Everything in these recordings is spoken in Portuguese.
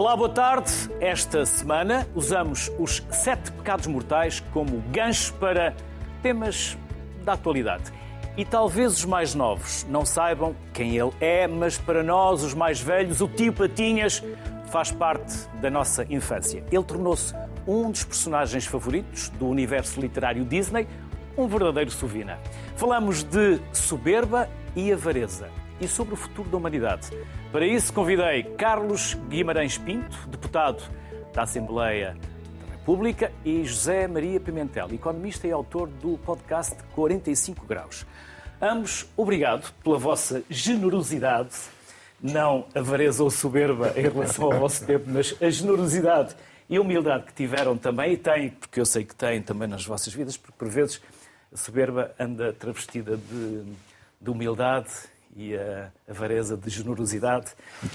Olá, boa tarde. Esta semana usamos os sete pecados mortais como gancho para temas da atualidade. E talvez os mais novos não saibam quem ele é, mas para nós, os mais velhos, o tio Patinhas faz parte da nossa infância. Ele tornou-se um dos personagens favoritos do universo literário Disney, um verdadeiro sovina. Falamos de soberba e avareza e sobre o futuro da humanidade. Para isso, convidei Carlos Guimarães Pinto, deputado da Assembleia da República, e José Maria Pimentel, economista e autor do podcast 45 Graus. Ambos, obrigado pela vossa generosidade, não avareza ou soberba em relação ao vosso tempo, mas a generosidade e a humildade que tiveram também, e têm, porque eu sei que têm também nas vossas vidas, porque por vezes a soberba anda travestida de, de humildade e a avareza de generosidade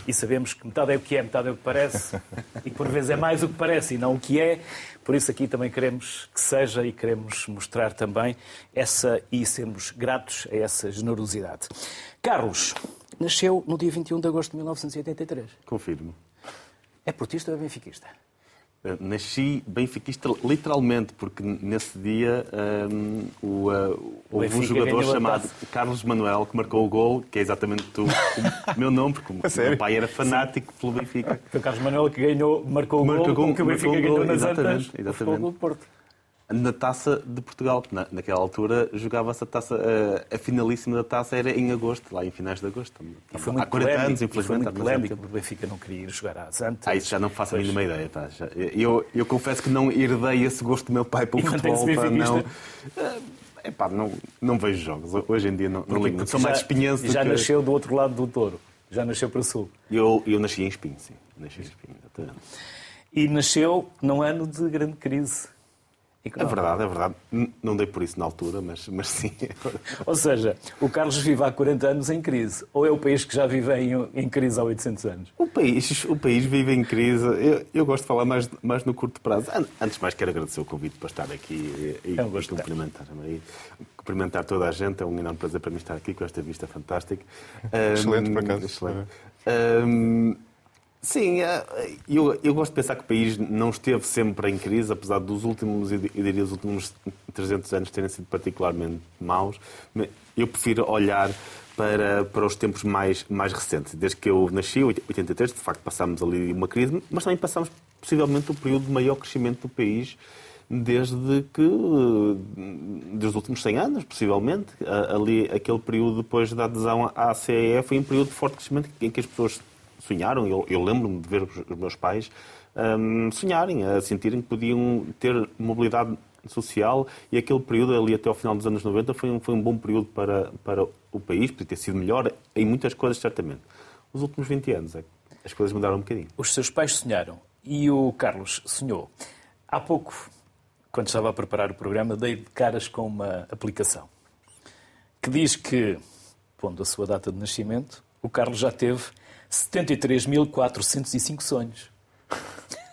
e sabemos que metade é o que é, metade é o que parece e por vezes é mais o que parece e não o que é. Por isso aqui também queremos que seja e queremos mostrar também essa e sermos gratos a essa generosidade. Carlos nasceu no dia 21 de agosto de 1983. Confirmo. É portista ou é benfiquista? Uh, nasci benfiquista literalmente, porque nesse dia um, o, uh, houve um jogador chamado Carlos Manuel que marcou o gol, que é exatamente o, o meu nome, porque o meu pai era fanático Sim. pelo Benfica. Foi o Carlos Manuel que ganhou, marcou o marcou gol, que o Benfica ganhou nas exatamente, antas, exatamente. Porto na taça de Portugal. Na, naquela altura jogava-se a taça, a, a, finalíssima da taça era em agosto, lá em finais de agosto. E foi Há 40 polémico, anos, infelizmente. Foi muito polémico, porque o Benfica não queria ir jogar às antes. Ah, isso já não faço pois. a mínima ideia. Tá? Já, eu, eu confesso que não herdei esse gosto do meu pai pelo futebol. Pá, não, é, pá, não, não vejo jogos. Hoje em dia não, não ligo. Sou mais espinhense Já que... nasceu do outro lado do touro. Já nasceu para o sul. Eu, eu nasci em Espinho, sim. Nasci em Espinho, exatamente. E nasceu num ano de grande crise é verdade, é verdade. Não dei por isso na altura, mas, mas sim. Ou seja, o Carlos vive há 40 anos em crise. Ou é o país que já vive em, em crise há 800 anos? O país, o país vive em crise. Eu, eu gosto de falar mais, mais no curto prazo. Antes de mais, quero agradecer o convite para estar aqui e, é um e cumprimentar, e cumprimentar toda a gente. É um enorme prazer para mim estar aqui com esta vista fantástica. Excelente, um, por acaso. Excelente. Um, Sim, é, eu, eu gosto de pensar que o país não esteve sempre em crise, apesar dos últimos, eu diria, os últimos 300 anos terem sido particularmente maus. Eu prefiro olhar para, para os tempos mais, mais recentes. Desde que eu nasci, 83, de facto passámos ali uma crise, mas também passámos possivelmente o período de maior crescimento do país desde que, dos últimos 100 anos, possivelmente. Ali, aquele período depois da adesão à CEE foi um período de forte crescimento em que as pessoas sonharam, eu, eu lembro-me de ver os meus pais um, sonharem, a sentirem que podiam ter mobilidade social e aquele período ali até ao final dos anos 90 foi um, foi um bom período para, para o país, podia ter sido melhor em muitas coisas, certamente. Os últimos 20 anos, é, as coisas mudaram um bocadinho. Os seus pais sonharam e o Carlos sonhou. Há pouco, quando estava a preparar o programa, dei de caras com uma aplicação que diz que, pondo a sua data de nascimento, o Carlos já teve 73.405 sonhos.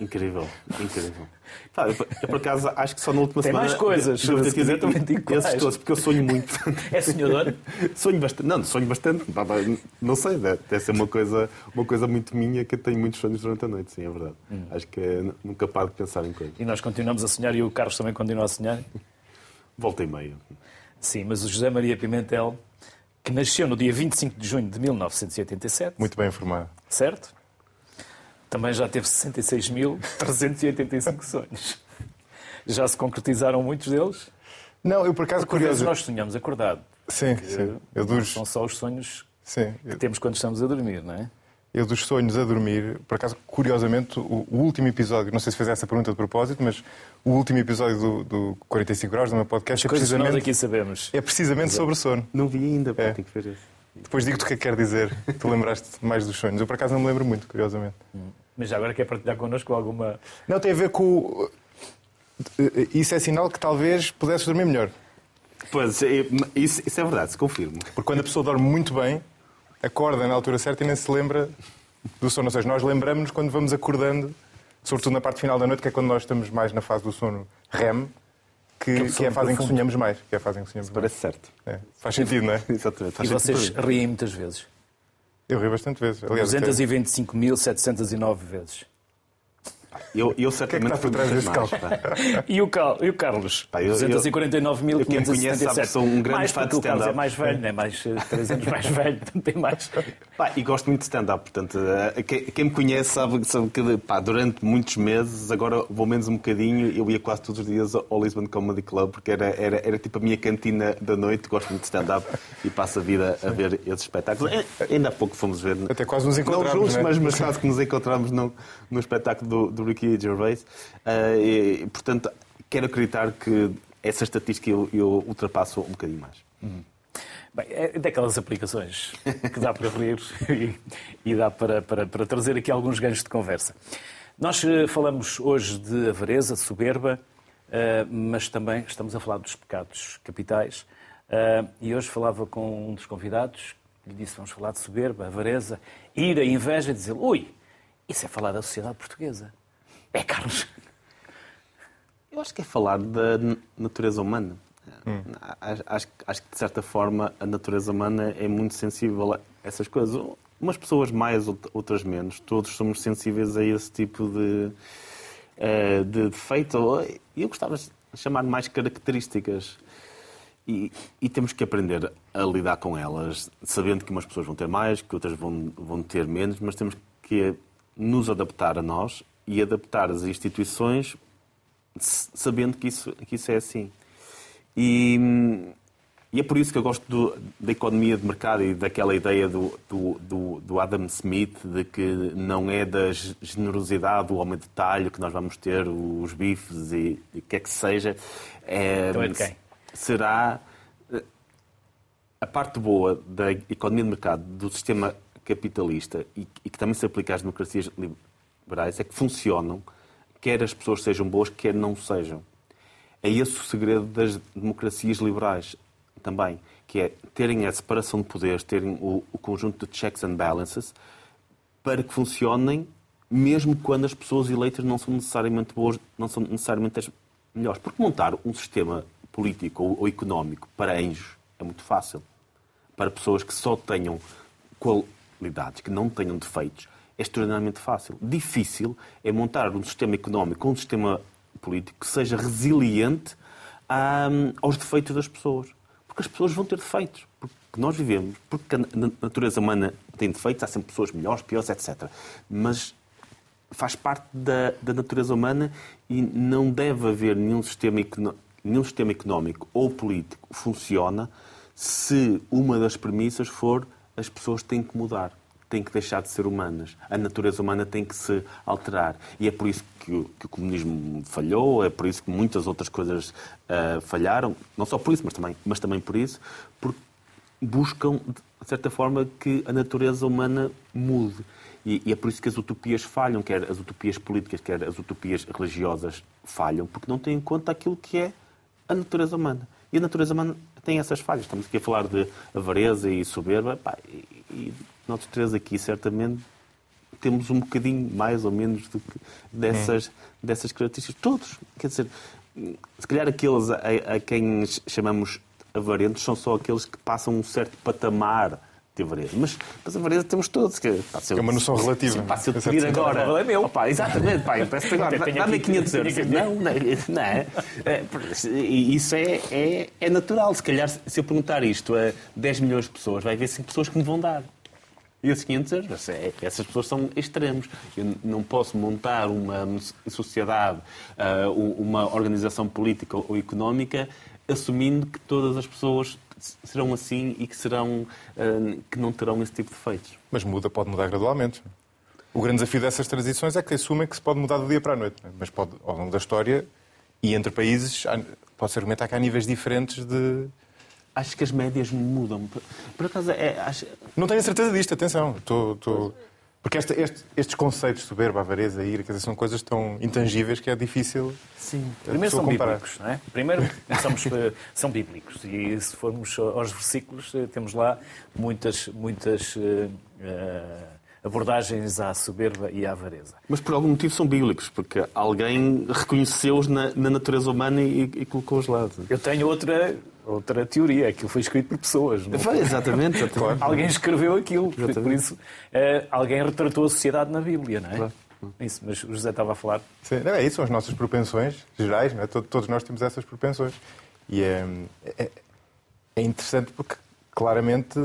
Incrível, incrível. Tá, eu, por acaso, acho que só na última Tem semana... mais coisas, devo ter exatamente iguais. Esses todos, porque eu sonho muito. É sonhador? sonho bastante. Não, sonho bastante. Não sei, deve ser uma coisa, uma coisa muito minha que eu tenho muitos sonhos durante a noite, sim, é verdade. Hum. Acho que é nunca paro de pensar em coisas. E nós continuamos a sonhar e o Carlos também continua a sonhar? Volta e meia. Sim, mas o José Maria Pimentel que nasceu no dia 25 de junho de 1987. Muito bem informado. Certo? Também já teve 66.385 sonhos. Já se concretizaram muitos deles? Não, eu por acaso Porque curioso. nós sonhamos acordado. Sim, sim. Eu dos... São só os sonhos sim. que temos quando estamos a dormir, não é? Eu dos sonhos a dormir, por acaso, curiosamente, o, o, último episódio, não sei se fez essa pergunta de propósito, mas o último episódio do, do 45 graus do meu podcast As é precisamente, aqui sabemos. É precisamente Exato. sobre sono. Não vi ainda, é. tenho que ver isso. Depois digo-te o que é que quer dizer. tu lembraste mais dos sonhos. Eu, por acaso, não me lembro muito, curiosamente. Hum. Mas já agora quer partilhar connosco alguma... Não, tem a ver com... Isso é sinal que talvez pudesses dormir melhor. Pois, é, isso, isso é verdade, se confirmo. Porque quando a pessoa dorme muito bem, acorda na altura certa e nem se lembra do sono. Ou seja, nós lembramos quando vamos acordando, sobretudo na parte final da noite, que é quando nós estamos mais na fase do sono REM, que, que, que é a fase em que sonhamos mais. Que é a fase em que sonhamos Parece certo. É. Faz sentido, não é? Exatamente. Faz e vocês riem muitas vezes? Eu rio bastante vezes. 225.709 vezes. Eu, eu O que é que certamente trás desse mais. E o, Cal, e o Carlos? Pá, eu- eu- 249.577. quem me conhece sabe que sou um grande mais fã de porque o Carlos é stand-up. mais velho, é mais eh, 3 anos mais velho, tem mais. Pá, e gosto muito de stand-up, portanto, eh, quem, quem me conhece sabe, sabe que pá, durante muitos meses, agora vou menos um bocadinho, eu ia quase todos os dias ao Lisbon Comedy Club, porque era, era, era tipo a minha cantina da noite, gosto muito de stand-up e passo a vida a ver esses espetáculos. Eh, Ainda há pouco fomos ver. Até quase nos Não encontramos, juntos, não é? mas, mas quase que nos encontramos no, no espetáculo do, do Ricky Gervais. Eh, e, portanto, quero acreditar que essa estatística eu, eu ultrapasso um bocadinho mais. Bem, é daquelas aplicações que dá para rir e, e dá para, para, para trazer aqui alguns ganchos de conversa. Nós eh, falamos hoje de avareza, soberba, eh, mas também estamos a falar dos pecados capitais. Eh, E hoje falava com um dos convidados, lhe disse: vamos falar de soberba, avareza, ira, inveja, e dizer: ui, isso é falar da sociedade portuguesa. É, Carlos. Eu acho que é falar da natureza humana. Acho, acho, acho que, de certa forma, a natureza humana é muito sensível a essas coisas. Umas pessoas mais, out- outras menos. Todos somos sensíveis a esse tipo de, eh, de defeito. Eu gostava de chamar mais características. E, e temos que aprender a lidar com elas, sabendo que umas pessoas vão ter mais, que outras vão, vão ter menos, mas temos que nos adaptar a nós e adaptar as instituições sabendo que isso, que isso é assim. E, e é por isso que eu gosto do- da economia de mercado e daquela ideia do, do, do- Adam Smith de que não é da ge- generosidade do homem de talho que nós vamos ter os bifes e e o que é que seja. É, Então é de quem? Será eh, a parte boa da economia de mercado, do sistema capitalista e, e que também se aplica às democracias é que funcionam, quer as pessoas sejam boas, quer não sejam. É esse o segredo das democracias liberais também, que é terem a separação de poderes, terem o, o conjunto de checks and balances para que funcionem mesmo quando as pessoas eleitas não são necessariamente boas, não são necessariamente as melhores. Porque montar um sistema político ou, ou económico para anjos é muito fácil. Para pessoas que só tenham qualidades, que não tenham defeitos, é extraordinariamente fácil. Difícil é montar um sistema económico um sistema político que seja resiliente hum, aos defeitos das pessoas. Porque as pessoas vão ter defeitos. Porque nós vivemos, porque a na- natureza humana tem defeitos, há sempre pessoas melhores, piores, etc. Mas faz parte da, da natureza humana e não deve haver nenhum sistema, nenhum sistema económico ou político funciona se uma das premissas for as pessoas têm que mudar, têm que deixar de ser humanas. A natureza humana tem que se alterar. E é por isso que o, que o comunismo falhou, é por isso que muitas outras coisas ah, falharam. Não só por isso, mas também, mas também por isso, porque buscam, de certa forma, que a natureza humana mude. E, e é por isso que as utopias falham, quer as utopias políticas, quer as utopias religiosas falham, porque não têm em conta aquilo que é a natureza humana. E a natureza humana tem essas falhas. Estamos aqui a falar de avareza e soberba. Pá, e, e nós três aqui, certamente, temos um bocadinho mais ou menos do que dessas, dessas características. Todos. Quer dizer, se calhar aqueles a, a quem chamamos avarentos são só aqueles que passam um certo patamar de avareza. Mas, mas avareza temos todos. Que, pá, se eu- É uma noção relativa. Sim, pá, se eu te pedir agora. É meu. Opa, exatamente, pá, eu peço agora. Dá-me aqui- 500 euros. Não, não, não é. É, Isso é, é, é natural. Se calhar, se eu perguntar isto a 10 milhões de pessoas, vai haver 5 pessoas que me vão dar. E esses 500 euros, é- essas pessoas são extremos. Eu não posso montar uma sociedade, ah, uma organização política ou económica assumindo que todas as pessoas serão assim e que, serão, ah, que não terão esse tipo de defeitos. Mas muda, pode mudar gradualmente. O grande desafio dessas transições é que assumem que se pode mudar do dia para a noite. é? Mas pode, ao longo da história e entre países, pode-se argumentar que há níveis diferentes de. Acho que as médias mudam. Por, acaso, é, acho, Não tenho a certeza disto, atenção. Estou, estou- Porque esta- este- estes conceitos, soberba, avareza, ira, quer dizer, são coisas tão intangíveis que é difícil sim. Primeiro são comparar. bíblicos, não é? Primeiro somos, eh, são bíblicos e se formos aos versículos eh, temos lá muitas, muitas eh, abordagens à soberba e à avareza. Mas por algum motivo são bíblicos, porque alguém reconheceu-os na, na natureza humana e, e colocou-os lá. Eu tenho outra, outra teoria, aquilo foi escrito por pessoas. Não? Foi, exatamente. exatamente. Alguém escreveu aquilo, por Exatamente. isso eh, alguém retratou a sociedade na Bíblia, não é? Claro. Isso, mas o José estava a falar. Sim, não, é isso, são as nossas propensões gerais, não é? Todos nós temos essas propensões. E é, é, é interessante porque, claramente,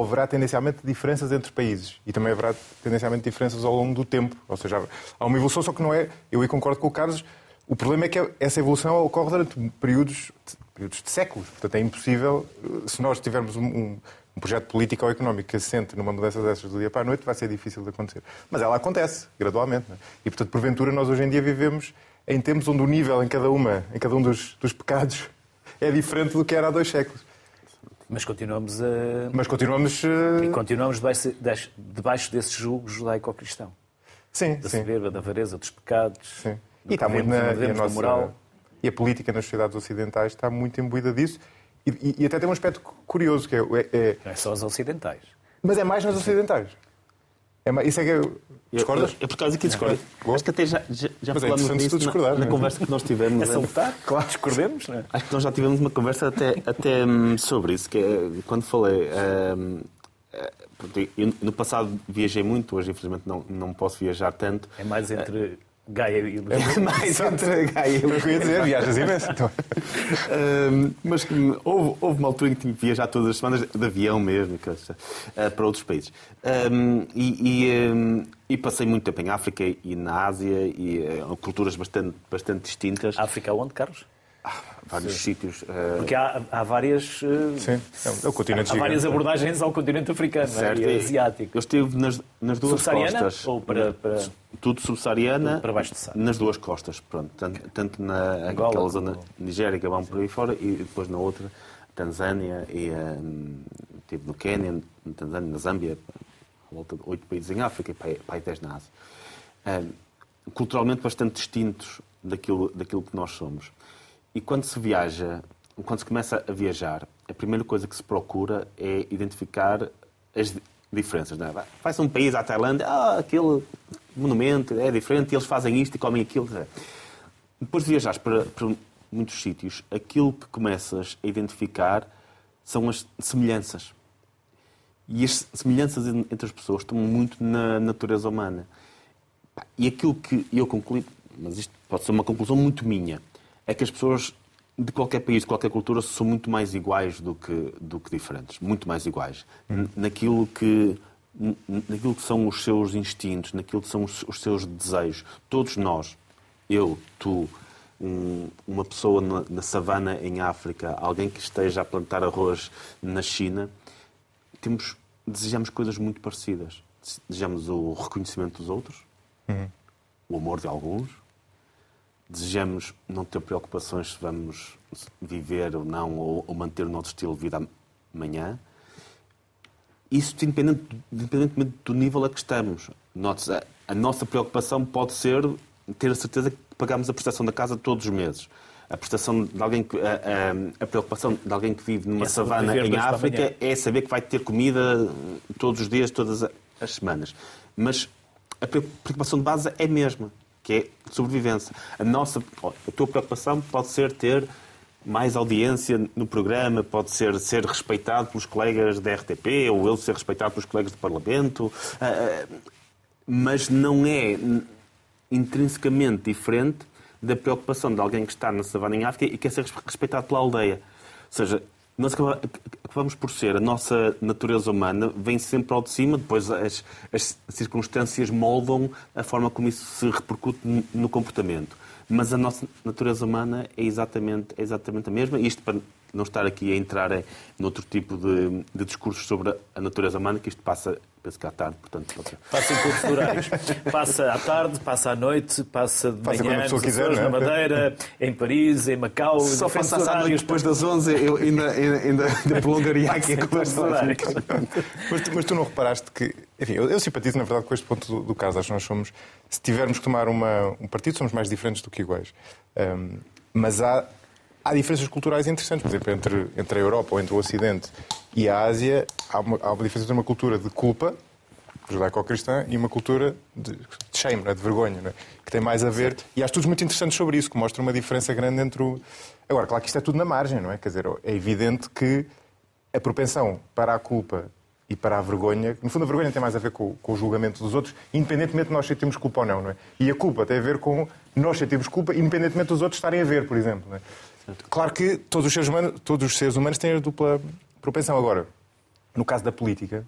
haverá tendencialmente diferenças entre países e também haverá tendencialmente diferenças ao longo do tempo. Ou seja, há uma evolução, só que não é. Eu aí concordo com o Carlos. O problema é que essa evolução ocorre durante períodos, períodos de séculos. Portanto, é impossível, se nós tivermos um, um, um projeto político ou económico que assente numa mudança dessas do dia para a noite, vai ser difícil de acontecer. Mas ela acontece, gradualmente. É? E, portanto, porventura, nós hoje em dia vivemos em tempos onde o nível em cada uma, em cada um dos, dos pecados, é diferente do que era há dois séculos. Mas continuamos a. Mas continuamos. E continuamos debaixo, debaixo desse julgo judaico-cristão. Sim, da sim. soberba, da avareza, dos pecados. Sim. E está muito na, e a nossa, moral. E a política nas sociedades ocidentais está muito imbuída disso. E, e, e até tem um aspecto curioso, que é, é, Não é só as ocidentais. Mas é mais nas ocidentais. É isso é que eu... Discordas? É por causa que discordo. É. Acho que até já, já, já Mas é disso na, na conversa que nós tivemos. É salutar, claro, discordemos, não é? Acho que nós já tivemos uma conversa até, até hum, sobre isso, que é quando falei. Um, eu, no passado viajei muito, hoje infelizmente não, não posso viajar tanto. É mais entre Gaia e o É mais entre Gaia e o Eu ia dizer, viajas imenso. Então. um, mas houve, houve uma altura em que tinha que viajar todas as semanas de avião mesmo, uh, para outros países. Um, e, e, um, e, passei muito tempo em África e na Ásia, e uh, culturas bastante, bastante distintas. África onde, Carlos? Vários Sim. sítios. Uh... Porque há, há várias. Uh... Sim, é o continente Há, há várias abordagens ao continente africano certo. e asiático. Eu estive nas, nas duas costas. Ou para, para... Tudo subsaariana. Para baixo de Sara. Nas duas costas, pronto. Tanto, tanto na Angola, zona Nigéria, Gabão, por aí fora, e depois na outra, Tanzânia, e um, estive no Quênia, na Tanzânia, na Zâmbia, à volta de oito países em África e para aí dez na Ásia. Um, culturalmente bastante distintos daquilo, daquilo que nós somos. E quando se viaja, quando se começa a viajar, a primeira coisa que se procura é identificar as diferenças. Não é? Vai-se um país, à Tailândia, ah, aquele monumento é diferente, eles fazem isto e comem aquilo. Depois de viajares para, para muitos sítios, aquilo que começas a identificar são as semelhanças. E as semelhanças entre as pessoas estão muito na natureza humana. E aquilo que eu concluí, mas isto pode ser uma conclusão muito minha, é que as pessoas de qualquer país, de qualquer cultura, são muito mais iguais do que, do que diferentes. Muito mais iguais. Hum. Naquilo que naquilo que são os seus instintos, naquilo que são os, os seus desejos. Todos nós, eu, tu, um, uma pessoa na, na, savana em África, alguém que esteja a plantar arroz na China, temos, desejamos coisas muito parecidas. Desejamos o reconhecimento dos outros, uhum. o amor de alguns, desejamos não ter preocupações se vamos viver ou não, ou, ou manter o nosso estilo de vida amanhã. Isso independentemente do nível a que estamos. Note a, a nossa preocupação pode ser ter a certeza que pagamos a prestação da casa todos os meses. A prestação de alguém que, a, a, a preocupação de alguém que vive numa é savana em África é saber que vai ter comida todos os dias, todas as semanas. Mas a preocupação de base é a mesma que é sobrevivência. A nossa, a tua preocupação pode ser ter mais audiência no programa, pode ser ser respeitado pelos colegas da RTP ou ele ser respeitado pelos colegas do Parlamento, ah, ah, mas não é intrinsecamente diferente da preocupação de alguém que está na savana em África e quer ser respeitado pela aldeia. Ou seja, nós acabamos por ser, a nossa natureza humana vem sempre ao de cima, depois as, as circunstâncias moldam a forma como isso se repercute no comportamento. Mas a nossa natureza humana é exatamente, é exatamente a mesma. Isto para não estar aqui a entrar em outro tipo de, de discursos sobre a natureza humana, que isto passa penso que à tarde, portanto... Pode Passa em todos os horários. Passa à tarde, passa à noite, passa de passa manhã, nos quiser, Açores, é? na Madeira, em Paris, em Macau... Só passasse à noite depois das 11, eu ainda, ainda, ainda prolongaria aqui a conversa. mas, mas tu não reparaste que... Enfim, eu, eu, simpatizo, na verdade, com este ponto do, do caso. Acho que nós somos... Se tivermos que tomar uma, um partido, somos mais diferentes do que iguais. Um, mas há, há diferenças culturais interessantes, por exemplo, entre, entre a Europa ou entre o Ocidente e a Ásia, há uma, há uma diferença entre uma cultura de culpa, judaico-cristã, e uma cultura de, shame, né, de vergonha, né, que tem mais a ver. Certo. E há estudos muito interessantes sobre isso, que mostram uma diferença grande entre o. Agora, claro que isto é tudo na margem, não é? Quer dizer, é evidente que a propensão para a culpa e para a vergonha. No fundo, a vergonha tem mais a ver com, com o julgamento dos outros, independentemente de nós sentirmos culpa ou não, não é? E a culpa tem a ver com nós sentirmos culpa, independentemente dos outros estarem a ver, por exemplo. Não é? Claro que todos os, seres humanos, todos os seres humanos têm a dupla propensão. Agora, no caso da política,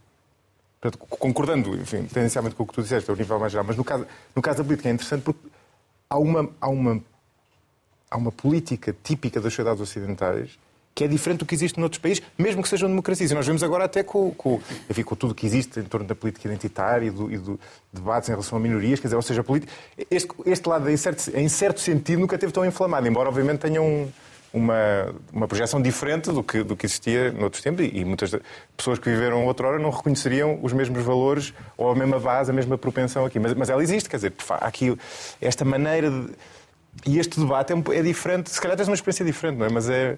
concordando, enfim, tendencialmente com o que tu disseste, ao nível mais geral, mas no caso, no caso da política é interessante porque há uma, há uma, há uma política típica das sociedades ocidentais que é diferente do que existe noutros países, mesmo que sejam democracias. E nós vemos agora até com, com, enfim, com tudo o que existe em torno da política identitária e do, e do debates em relação a minorias, quer dizer, ou seja, política, este, este lado, em certo, em certo sentido, nunca teve tão inflamado, embora obviamente tenha um, uma, uma projeção diferente do que, do que existia noutros tempos e muitas pessoas que viveram outrora não reconheceriam os mesmos valores ou a mesma base, a mesma propensão aqui. Mas, mas ela existe, quer dizer, há aqui esta maneira de... E este debate é, é diferente, se calhar tens uma experiência diferente, não é? Mas é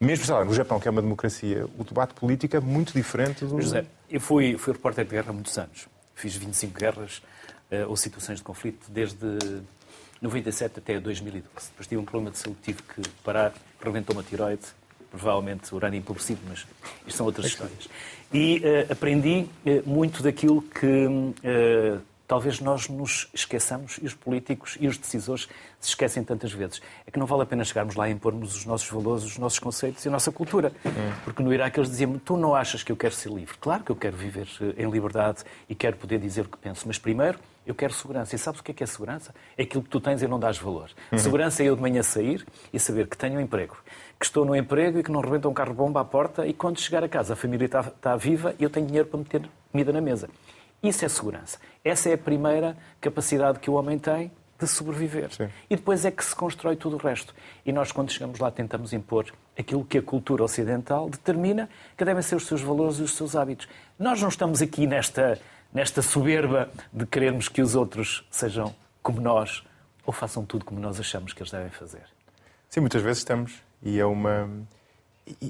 mesmo sei lá, no Japão, que é uma democracia, o debate político é muito diferente do. José, eu fui, fui repórter de guerra há muitos anos. Fiz 25 guerras uh, ou situações de conflito desde 97 até 2012. Depois tive um problema de saúde, tive que parar, rebentou uma tiroide, provavelmente urânio empobrecido, mas isto são outras histórias. E uh, aprendi uh, muito daquilo que talvez nós nos esqueçamos e os políticos e os decisores se esquecem tantas vezes. É que não vale a pena chegarmos lá e impormos os nossos valores, os nossos conceitos e a nossa cultura. Porque no Iraque eles diziam tu não achas que eu quero ser livre? Claro que eu quero viver em liberdade e quero poder dizer o que penso, mas primeiro eu quero segurança. E sabes o que é que é segurança? É aquilo que tu tens e não dás valor. Uhum. Segurança é eu de manhã sair e saber que tenho um emprego, que estou no emprego e que não rebenta um carro-bomba à porta e quando chegar a casa a família está, está viva e eu tenho dinheiro para meter comida na mesa. Isso é segurança. Essa é a primeira capacidade que o homem tem de sobreviver. Sim. E depois é que se constrói tudo o resto. E nós, quando chegamos lá, tentamos impor aquilo que a cultura ocidental determina que devem ser os seus valores e os seus hábitos. Nós não estamos aqui nesta, nesta soberba de querermos que os outros sejam como nós ou façam tudo como nós achamos que eles devem fazer. Sim, muitas vezes estamos. E é uma.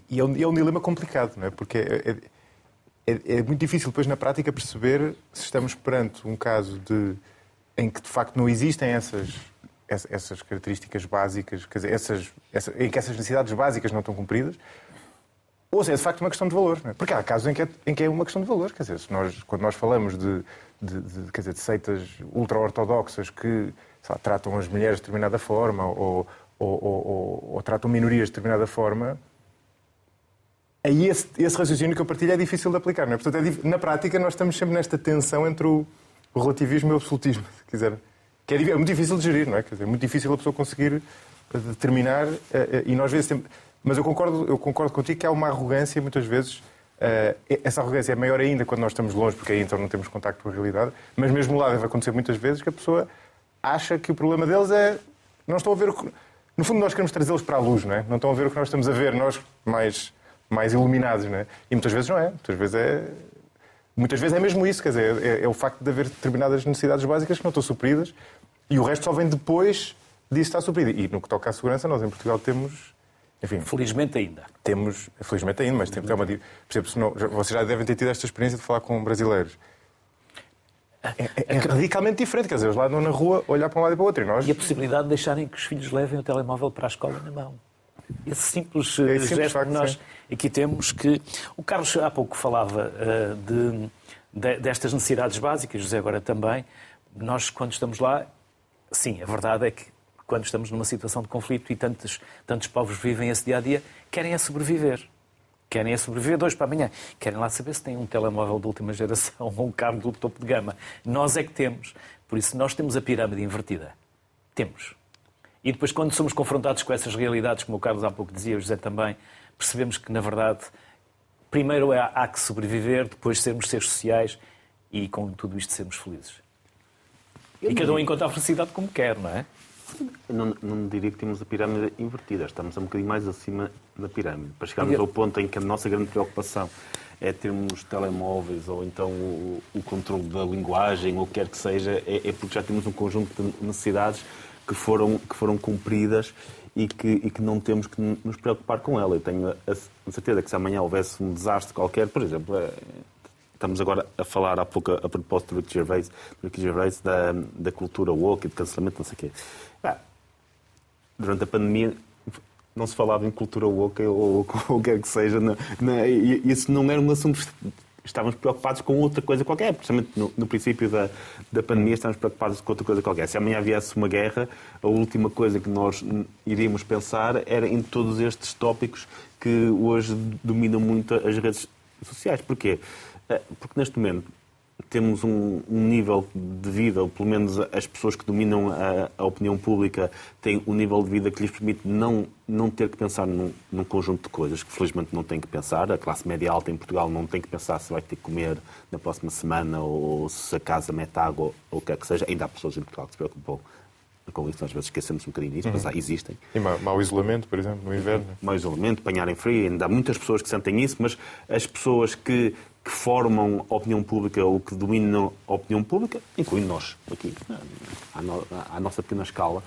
E é um, é um dilema complicado, não é? Porque é, é é, é, muito difícil depois na prática perceber se estamos perante um caso de, em que de facto não existem essas, essas características básicas, quer dizer, essas, em que essas necessidades básicas não estão cumpridas, ou se é de facto uma questão de valor. É? Porque há casos em que, é, em que é uma questão de valor. Quer dizer, nós, quando nós falamos de, de, de, quer dizer, de seitas ultra-ortodoxas que lá, tratam as mulheres de determinada forma ou, ou, ou, ou tratam minorias de determinada forma, aí esse, esse, raciocínio que eu partilho é difícil de aplicar. Não é? Portanto, é, na prática, nós estamos sempre nesta tensão entre o, relativismo e o absolutismo, se quiser. Que é, é, muito difícil de gerir, não é? Quer dizer, é muito difícil a pessoa conseguir eh, determinar eh, eh, e nós vezes temos... Mas eu concordo, eu concordo contigo que há uma arrogância, muitas vezes, essa arrogância é maior ainda quando nós estamos longe, porque aí então não temos contacto com a realidade, mas mesmo lá deve acontecer muitas vezes que a pessoa acha que o problema deles é... Não estão a ver o que... No fundo, nós queremos trazê-los para a luz, não é? Não estão a ver o que nós estamos a ver, nós mais mais iluminados, não é? E muitas vezes não é. Muitas vezes é, muitas vezes é mesmo isso, quer dizer, é, é o facto de haver determinadas necessidades básicas que não estão supridas e o resto só vem depois disso estar suprido. E no que toca à segurança, nós em Portugal temos. Enfim, felizmente ainda. Temos, felizmente ainda, mas temos, é uma, por exemplo, senão, vocês já devem ter tido esta experiência de falar com brasileiros. É, é, é, radicalmente diferente, quer dizer, eles lá andam na rua olhar para um lado e para o outro. E, nós... e a possibilidade de deixarem que os filhos levem o telemóvel para a escola na mão. Esse simples, é simples gesto que nós aqui temos que... O Carlos há pouco falava uh, de, de, destas necessidades básicas, José agora também. Nós, quando estamos lá, sim, a verdade é que quando estamos numa situação de conflito e tantos, tantos povos vivem esse dia a dia, querem é sobreviver. Querem é sobreviver hoje para amanhã. Querem lá saber se têm um telemóvel de última geração ou um carro do topo de gama. Nós é que temos. Por isso, nós temos a pirâmide invertida. Temos. E depois, quando somos confrontados com essas realidades, como o Carlos há pouco dizia, o José também, percebemos que, na verdade, primeiro é, há que sobreviver, depois sermos seres sociais e, com tudo isto, sermos felizes. Eu e cada um encontra a felicidade como quer, não é? Não, não diria que temos a pirâmide invertida, estamos um bocadinho mais acima da pirâmide, para chegarmos ao ponto em que a nossa grande preocupação é termos telemóveis ou então o, o controle da linguagem, ou o que quer que seja, é, é porque já temos um conjunto de necessidades que foram, que foram cumpridas e que, e que não temos que nos preocupar com ela. Eu tenho a, a certeza que se amanhã houvesse um desastre qualquer, por exemplo, é, estamos agora a falar há pouco a, propósito do Ricky Gervais, do Ricky Gervais da, da cultura woke e de cancelamento, não sei o quê. Ah, durante a pandemia não se falava em cultura woke ou o que quer que seja. Não, não, isso não era um assunto estávamos preocupados com outra coisa qualquer, precisamente no, no, princípio da, da pandemia estávamos preocupados com outra coisa qualquer. Se amanhã viesse uma guerra, a última coisa que nós iríamos pensar era em todos estes tópicos que hoje dominam muito as redes sociais. Porquê? Eh, porque neste momento temos um, um, nível de vida, ou pelo menos as pessoas que dominam a, a, opinião pública têm um nível de vida que lhes permite não, não ter que pensar num, num, conjunto de coisas que felizmente não tem que pensar. A classe média alta em Portugal não tem que pensar se vai ter que comer na próxima semana ou se a casa mete água ou o que é que seja. Ainda há pessoas em Portugal que se preocupam com isso, às vezes esquecemos um bocadinho disso, uhum. mas há, existem. E mau isolamento, por exemplo, no inverno. Mau isolamento, apanhar em frio, ainda há muitas pessoas que sentem isso, mas as pessoas que que formam a opinião pública ou que dominam a opinião pública, incluindo nós, aqui, à, no, à nossa pequena escala,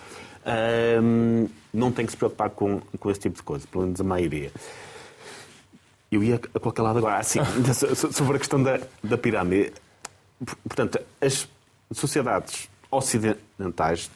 um, não tem que se preocupar com, com esse tipo de coisa, pelo menos a maioria. Eu ia a qualquer lado agora, assim, sobre a questão da, da pirâmide. Portanto, as sociedades ocidentais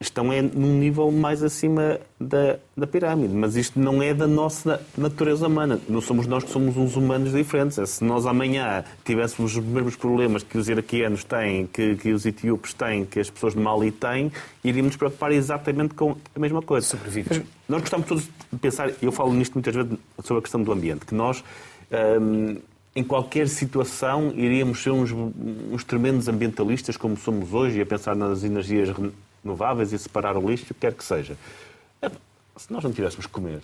estão é num nível mais acima da, da pirâmide. Mas isto não é da nossa natureza humana. Não somos nós que somos uns humanos diferentes. É se nós amanhã tivéssemos os mesmos problemas que os iraquianos têm, que, que os etíopes têm, que as pessoas de Mali têm, iríamos nos preocupar exatamente com a mesma coisa. Sobrevives. Nós gostamos todos de pensar, eu falo nisto muitas vezes sobre a questão do ambiente, que nós. Hum, em qualquer situação iríamos ser uns, uns tremendos ambientalistas como somos hoje e a pensar nas energias renováveis e separar o lixo, o que quer que seja. Se nós não tivéssemos que comer,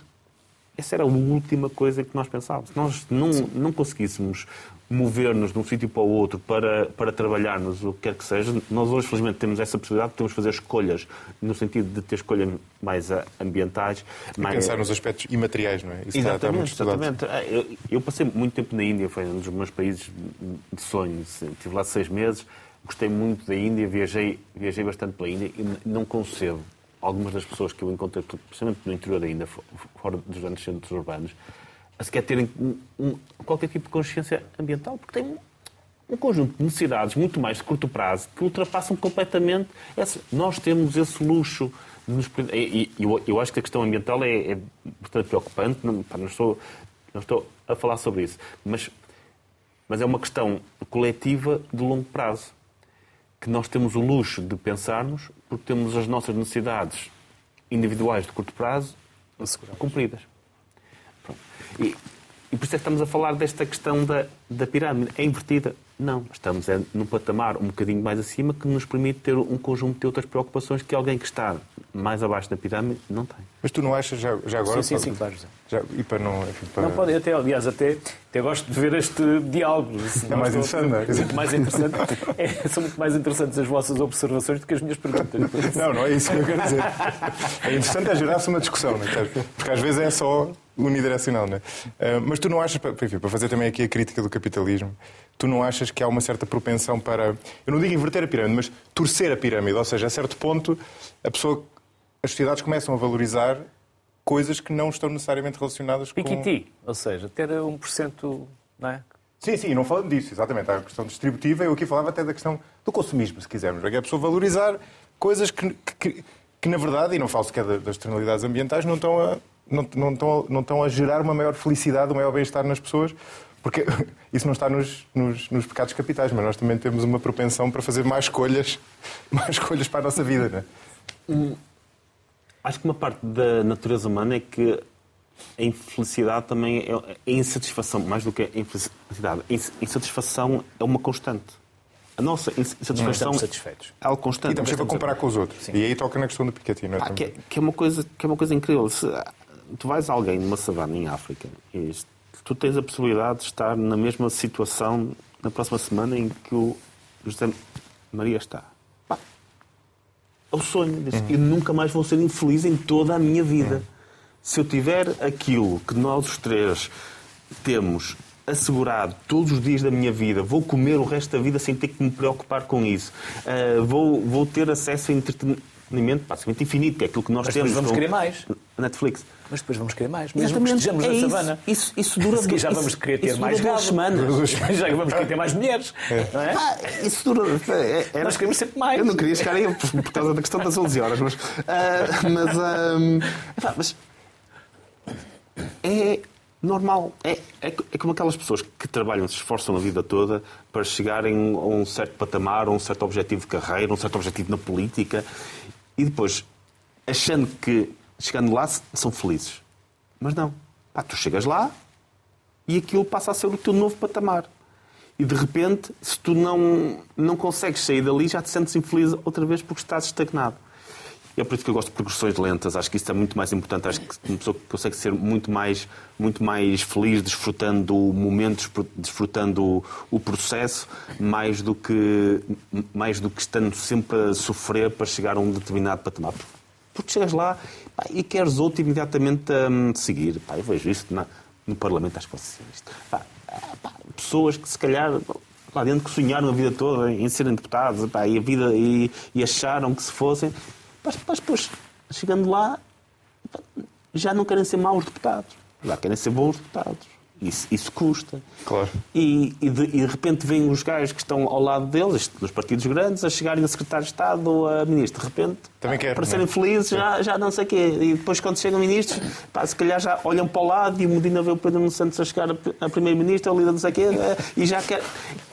essa era a última coisa que nós pensávamos. Se nós não, não conseguíssemos mover-nos de um sítio para o outro para, para trabalharmos o que quer que seja, nós hoje, felizmente, temos essa possibilidade, podemos fazer escolhas no sentido de ter escolhas mais ambientais. E mais... pensar nos aspectos imateriais, não é? Isso exatamente, está, está exatamente. Ah, eu, eu, passei muito tempo na Índia, foi um dos meus países de sonho. Estive lá seis meses gostei muito da Índia, viajei, viajei bastante pela Índia e não concebo algumas das pessoas que eu encontrei, principalmente no interior da Índia, fora dos grandes centros urbanos, a sequer terem um, um, qualquer tipo de consciência ambiental, porque têm um, conjunto de necessidades muito mais de curto prazo que ultrapassam completamente. Essa. Nós temos esse luxo de nos. E, e eu, eu, acho que a questão ambiental é, é bastante preocupante, não, pá, não, estou, não estou a falar sobre isso, mas, mas é uma questão coletiva de longo prazo que nós temos o luxo de pensarmos porque temos as nossas necessidades individuais de curto prazo cumpridas. E, e por isso é que estamos a falar desta questão da, da pirâmide. É invertida? Não. Estamos é, num patamar um bocadinho mais acima que nos permite ter um conjunto de outras preocupações que alguém que está mais abaixo da pirâmide não tem. Mas tu não achas, já, já agora... Sim, sim, sim, claro. Já, e para não... Enfim, para... Não, pode, até, aliás, até, até gosto de ver este diálogo. É mais interessante, não é? Muito mais interessante. É, são muito mais interessantes as vossas observações do que as minhas perguntas. Não, não é isso que eu quero dizer. É interessante é gerar-se uma discussão, não é? Porque às vezes é só unidirecional, não é? Uh, mas tu não achas, enfim, para fazer também aqui a crítica do capitalismo, tu não achas que há uma certa propensão para, eu não digo inverter a pirâmide, mas torcer a pirâmide, ou seja, a certo ponto a pessoa, as sociedades começam a valorizar coisas que não estão necessariamente relacionadas com... Piquiti, ou seja, ter 1%, não é? Sim, sim, não falando disso, exatamente. Há a questão distributiva, eu aqui falava até da questão do consumismo, se quisermos. É a pessoa valorizar coisas que, que, que, na verdade, e não falo sequer das externalidades ambientais, não estão a não, não, estão, não estão a gerar uma maior felicidade, um maior bem-estar nas pessoas, porque isso não está nos, nos, nos, pecados capitais, mas nós também temos uma propensão para fazer mais escolhas, mais escolhas para a nossa vida. Não é? Acho que uma parte da natureza humana é que a infelicidade também é a insatisfação, mais do que a infelicidade. A insatisfação é uma constante. A nossa insatisfação satisfeitos. é algo constante. E estamos sempre a comparar com os outros. Sim. E aí toca na questão do Piketty, não é? Ah, que, é, que, é uma coisa, que é uma coisa incrível. Se, tu vais a alguém numa savana em África e tu tens a possibilidade de estar na mesma situação na próxima semana em que o José Maria está. É o sonho. Uhum. Eu nunca mais vou ser infeliz em toda a minha vida. Uhum. Se eu tiver aquilo que nós os três temos assegurado todos os dias da minha vida, vou comer o resto da vida sem ter que me preocupar com isso, uh, vou, vou ter acesso a entretenimento basicamente infinito, é aquilo que nós Mas temos. Mas vamos querer mais. Netflix. Mas depois vamos querer mais. Mesmo que estejamos é na isso, savana. Isso, isso dura duas Já vamos querer ter mais duas semanas. Já vamos querer ter mais mulheres. É. Não é? Ah, isso dura. É, é, Nós queremos sempre mais. Eu não queria chegar aí por, causa da questão das 11 horas, mas. Uh, mas, uh, mas é, normal. É, é, é como aquelas pessoas que trabalham, se esforçam a vida toda para chegarem a um certo patamar, a um certo objetivo de carreira, um certo objetivo na política, e depois, achando que chegando lá são felizes. Mas não. Pá, tu chegas lá e aquilo passa a ser o teu novo patamar. E de repente, se tu não, não consegues sair dali, já te sentes infeliz outra vez porque estás estagnado. É por isso que eu gosto de progressões lentas. Acho que isso é muito mais importante. Acho que uma pessoa consegue ser muito mais, muito mais feliz desfrutando o momento, desfrutando o, o processo, mais do, que, mais do que estando sempre a sofrer para chegar a um determinado patamar. Porque chegas lá pá, e queres outro imediatamente um, seguir. Pá, eu vejo isto na, no Parlamento, acho que pode isto. Pá, pá, pessoas que se calhar lá dentro que sonharam a vida toda em serem deputados pá, e, a vida, e, e acharam que se fossem mas, mas depois, chegando lá, já não querem ser maus deputados, já querem ser bons deputados. Isso, isso custa. Claro. E, e, de, e, de, repente vêm os gajos que estão ao lado deles, nos partidos grandes, a chegarem a secretário de Estado ou a ministro. De repente, Também quero, para serem não? felizes, já, já não sei o quê. E depois, quando chegam ministros, pá, se calhar já olham para o lado e o Medina vê o Pedro Nuno Santos a chegar a primeiro-ministro, a líder não sei o quê, eh, e já quer.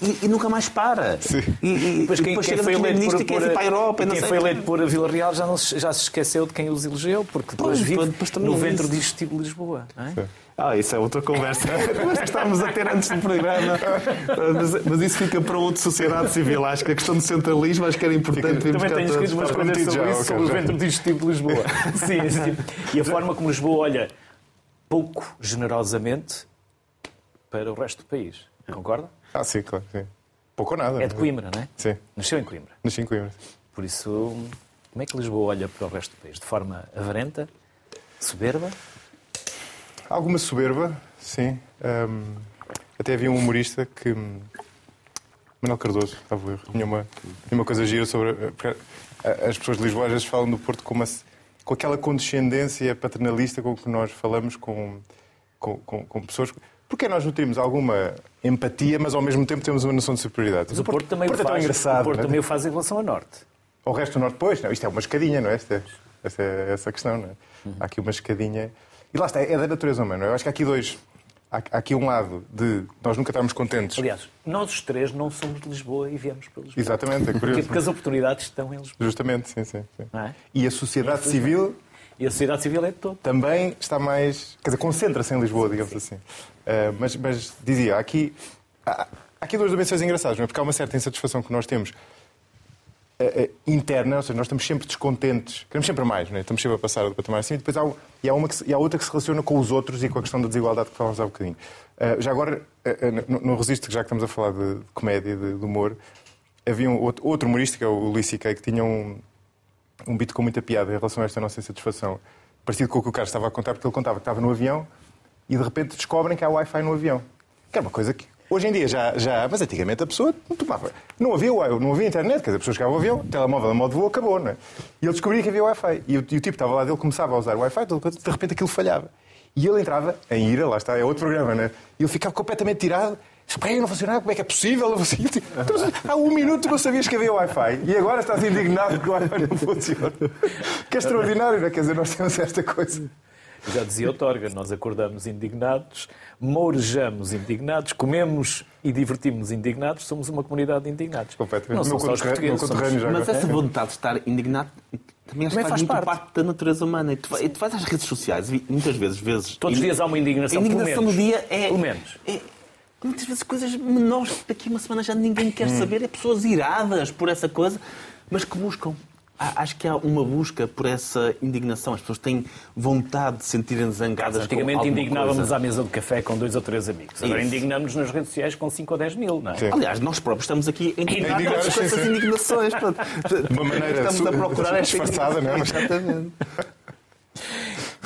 E, e nunca mais para. Sim. E, e depois, quem, depois quem chega primeiro-ministro e quer ir para a Europa. Quem foi eleito por a Vila Real já, não, já se esqueceu de quem os elegeu, porque depois Pois, vive depois também no é ventre isso. digestivo de Lisboa. Não é? Ah, isso é outra conversa. que estávamos a ter antes do programa. Mas, mas isso fica para outra sociedade civil. Acho que a questão do centralismo acho que era importante. Também ficar tenho escrito umas para- coisas sobre já, isso, ok, sobre o já. ventre digestivo de Lisboa. sim, sim. E a forma como Lisboa olha pouco generosamente para o resto do país. Concorda? Ah, sim, claro. Sim. Pouco ou nada. É de Coimbra, não é? Sim, Nasceu em Coimbra. nasci em Coimbra. Por isso, como é que Lisboa olha para o resto do país? De forma avarenta? Soberba? Alguma soberba, sim. Ahm, até havia um humorista que. hum, Manuel Cardoso, estava erro. Tinha uma, tinha uma coisa gira sobre. porque a- As pessoas de Lisboa às vezes falam do Porto com, uma, com aquela condescendência paternalista com que nós falamos com, com, com, com pessoas. Porque nós nutrimos alguma empatia, mas ao mesmo tempo temos uma noção de superioridade. Mas o Porto também Porto o é tão faz, engraçado. o Porto não é? também o faz em relação ao Norte. Ao resto do Norte, pois, não, isto é uma escadinha, não é? Esta, esta é essa a questão, não é? Há aqui uma escadinha. E lá está, é da natureza humana. Eu acho que há aqui dois. Há, há aqui um lado de nós nunca estarmos contentes. Aliás, nós os três não somos de Lisboa e viemos para Lisboa. Exatamente, é curioso. porque as oportunidades estão em Lisboa. Justamente, sim, sim. sim. É? E a sociedade civil E a sociedade civil é de todo. também está mais. Quer dizer, concentra-se em Lisboa, digamos assim. Ah, mas, mas dizia, há aqui, há, há aqui duas dimensões engraçadas, não é? Porque há uma certa insatisfação que nós temos interna, ou seja, nós estamos sempre descontentes, queremos sempre mais, não é? estamos sempre a passar do patamar assim, e depois há, e há, uma que e há outra que se relaciona com os outros e com a questão da desigualdade que falávamos há bocadinho. Ah, já agora, eh, eh, não, não resisto, já que estamos a falar de, de comédia, de, de humor, havia um outro, outro humorista, que é o Luís C.K., que tinha um, um beat com muita piada em relação a esta nossa insatisfação, parecido com o que o Carlos estava a contar, porque ele contava que estava no avião e de repente descobrem que há Wi-Fi no avião. Que é uma coisa que hoje em dia já, já mas antigamente a pessoa não tomava. Não havia, não havia internet, quer dizer, a pessoa chegava ao avião, o telemóvel a modo de voo acabou, não é? E ele descobria que havia Wi-Fi. E, o- e o tipo estava lá dele, começava a usar Wi-Fi, de repente- aquilo falhava. E ele entrava em ira, lá está, é outro programa, né? E ele ficava completamente tirado. Espera, não funcionava, como é que é possível? Não funciona. Então, Há um minuto não sabias que havia Wi-Fi e agora estás indignado que o Wi-Fi não funciona. Que é extraordinário, não é? Quer dizer, nós temos esta coisa. Já dizia o Torga, nós acordamos indignados, mourejamos indignados, comemos e divertimos indignados, somos uma comunidade de indignados. Completamente. Não são só os portugueses. somos- já Mas essa vontade de estar indignado também, Também faz, faz muito parte. parte. da natureza humana. E tu, e tu vais às redes sociais e muitas vezes vezes Todos os dias há uma indignação, A indignação pelo menos. do dia é. Pelo menos. é- muitas vezes coisas menores que daqui a uma semana já ninguém quer Hum. saber. É pessoas iradas por essa coisa, mas que buscam. Acho que há uma busca por essa indignação. As pessoas têm vontade de se sentirem zangadas Antigamente indignávamos coisa. à mesa de café com dois ou três amigos. Agora indignamos nas redes sociais com 5 ou 10 mil, não é? Sim. Aliás, nós próprios estamos aqui Indignar, com essas sim. indignações. De uma maneira estamos a procurar esta disfarçada, não é? Mas- Exatamente.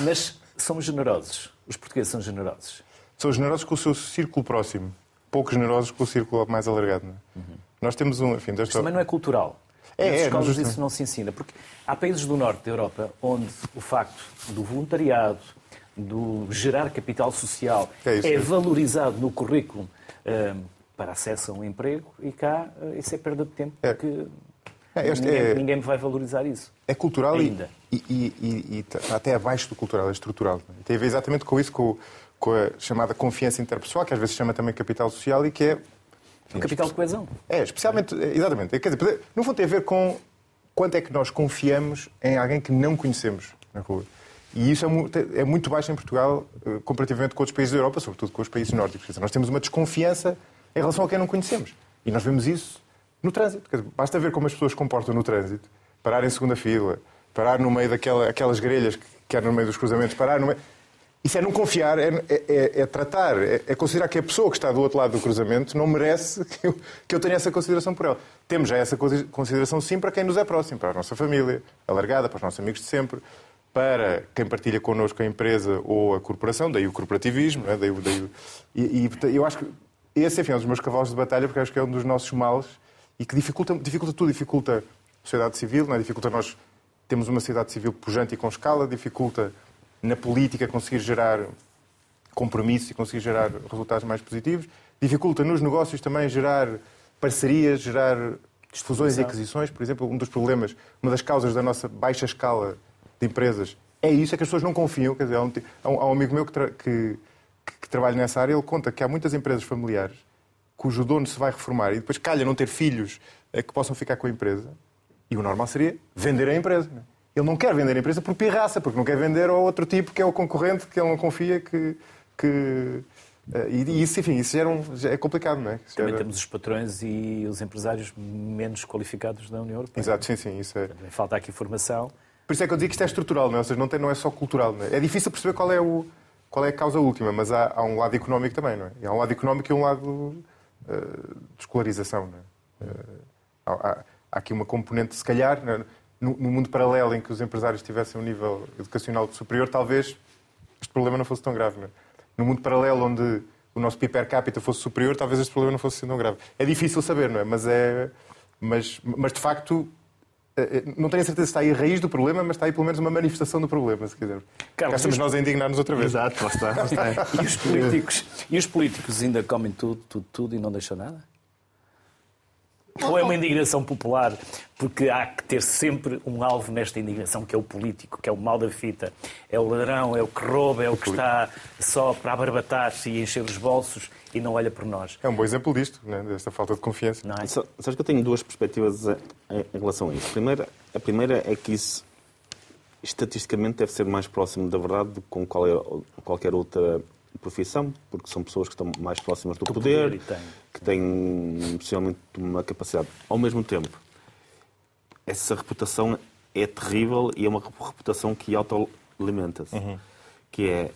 Mas somos generosos. Os portugueses são generosos. São generosos com o seu círculo próximo, pouco generosos com o círculo mais alargado. Não é? Nós temos um. Enfim, desta... Também não é cultural. É, Nas é, escolas isso não se ensina. Porque há países do norte da Europa onde o facto do voluntariado, do gerar capital social, É isso, é. valorizado no currículo hum, para acesso a um emprego e cá eh, isso é perda de tempo É. porque É, ninguém, é- ninguém vai valorizar isso. É cultural e, Ainda. e, e- e- e está até abaixo do cultural, é estrutural. é? Tem a ver exatamente com isso, com, com a chamada confiança interpessoal, que às vezes se chama também capital social e que é. O capital de coesão. É, especialmente, exatamente. Quer dizer, no fundo tem a ver com quanto é que nós confiamos em alguém que não conhecemos na rua. E isso é, é muito baixo em Portugal, eh, comparativamente com outros países da Europa, sobretudo com os países nórdicos. Nós temos uma desconfiança em relação a quem não conhecemos. E nós vemos isso no trânsito. Dizer, basta ver como as pessoas se comportam no trânsito. Parar em segunda fila, parar no meio daquelas grelhas que há no meio dos cruzamentos, parar no meio... Isso é não confiar, é, é, é tratar, é, é, considerar que a pessoa que está do outro lado do cruzamento não merece que eu, que eu tenha essa consideração por ela. Temos já essa consideração sim para quem nos é próximo, para a nossa família, alargada, para os nossos amigos de sempre, para quem partilha connosco a empresa ou a corporação, daí o corporativismo, é? daí, daí, e, e, eu acho que esse enfim, é um dos meus cavalos de batalha, porque acho que é um dos nossos males e que dificulta, dificulta tudo, dificulta a sociedade civil, não é? dificulta nós temos uma sociedade civil pujante e com escala, dificulta na política conseguir gerar compromisso e conseguir gerar resultados mais positivos. Dificulta nos negócios também gerar parcerias, gerar fusões e aquisições. Por exemplo, um dos problemas, uma das causas da nossa baixa escala de empresas é isso, é que as pessoas não confiam. Quer dizer, há um, há um amigo meu que, tra que, que, trabalha nessa área, ele conta que há muitas empresas familiares cujo dono se vai reformar e depois calha não ter filhos eh, que possam ficar com a empresa. E o normal seria vender a empresa. Não é? Ele não quer vender a empresa por pirraça, porque não quer vender ao outro tipo que é o concorrente, que ele não confia que. que eh, e isso, enfim, isso já, um, é complicado, não é? Isso Também era... temos os patrões e os empresários menos qualificados da União Europeia. Exato, sim, sim. Isso é... Falta aqui formação. Por isso é que eu digo que isto é estrutural, não é? Ou seja, não, tem, não é só cultural. É? é difícil perceber qual é, o, qual é a causa última, mas há, há um lado económico também, não é? E há um lado económico e um lado uh, de escolarização, não é? Uh, há, há, aqui uma componente, se calhar, é? No, no, mundo paralelo em que os empresários tivessem um nível educacional superior, talvez este problema não fosse tão grave. Não é? No mundo paralelo onde o nosso PIB per capita fosse superior, talvez este problema não fosse tão grave. É difícil saber, não é? Mas, é, mas, mas de facto, é, é, não tenho a certeza se está aí a raiz do problema, mas está aí pelo menos uma manifestação do problema, se quiser. Carlos, Cá estamos nós a indignar-nos outra vez. Exato, lá está. Lá está. e, os políticos, e os políticos ainda comem tudo, tudo, tudo e não deixam nada? Ou é uma indignação popular? Porque há que ter sempre um alvo nesta indignação, que é o político, que é o mal da fita. É o ladrão, é o que rouba, é o que está só para abarbatar-se e encher os bolsos e não olha por nós. É um bom exemplo disto, né? desta falta de confiança. Não é? Sabes que eu tenho duas perspectivas em relação a isso. A primeira, a primeira é que isso estatisticamente deve ser mais próximo da verdade do que com qualquer outra profissão, porque são pessoas que estão mais próximas do, do poder, poder que têm possivelmente uma capacidade. Ao mesmo tempo, essa reputação é terrível e é uma reputação que autoalimenta-se. Uhum. Que é,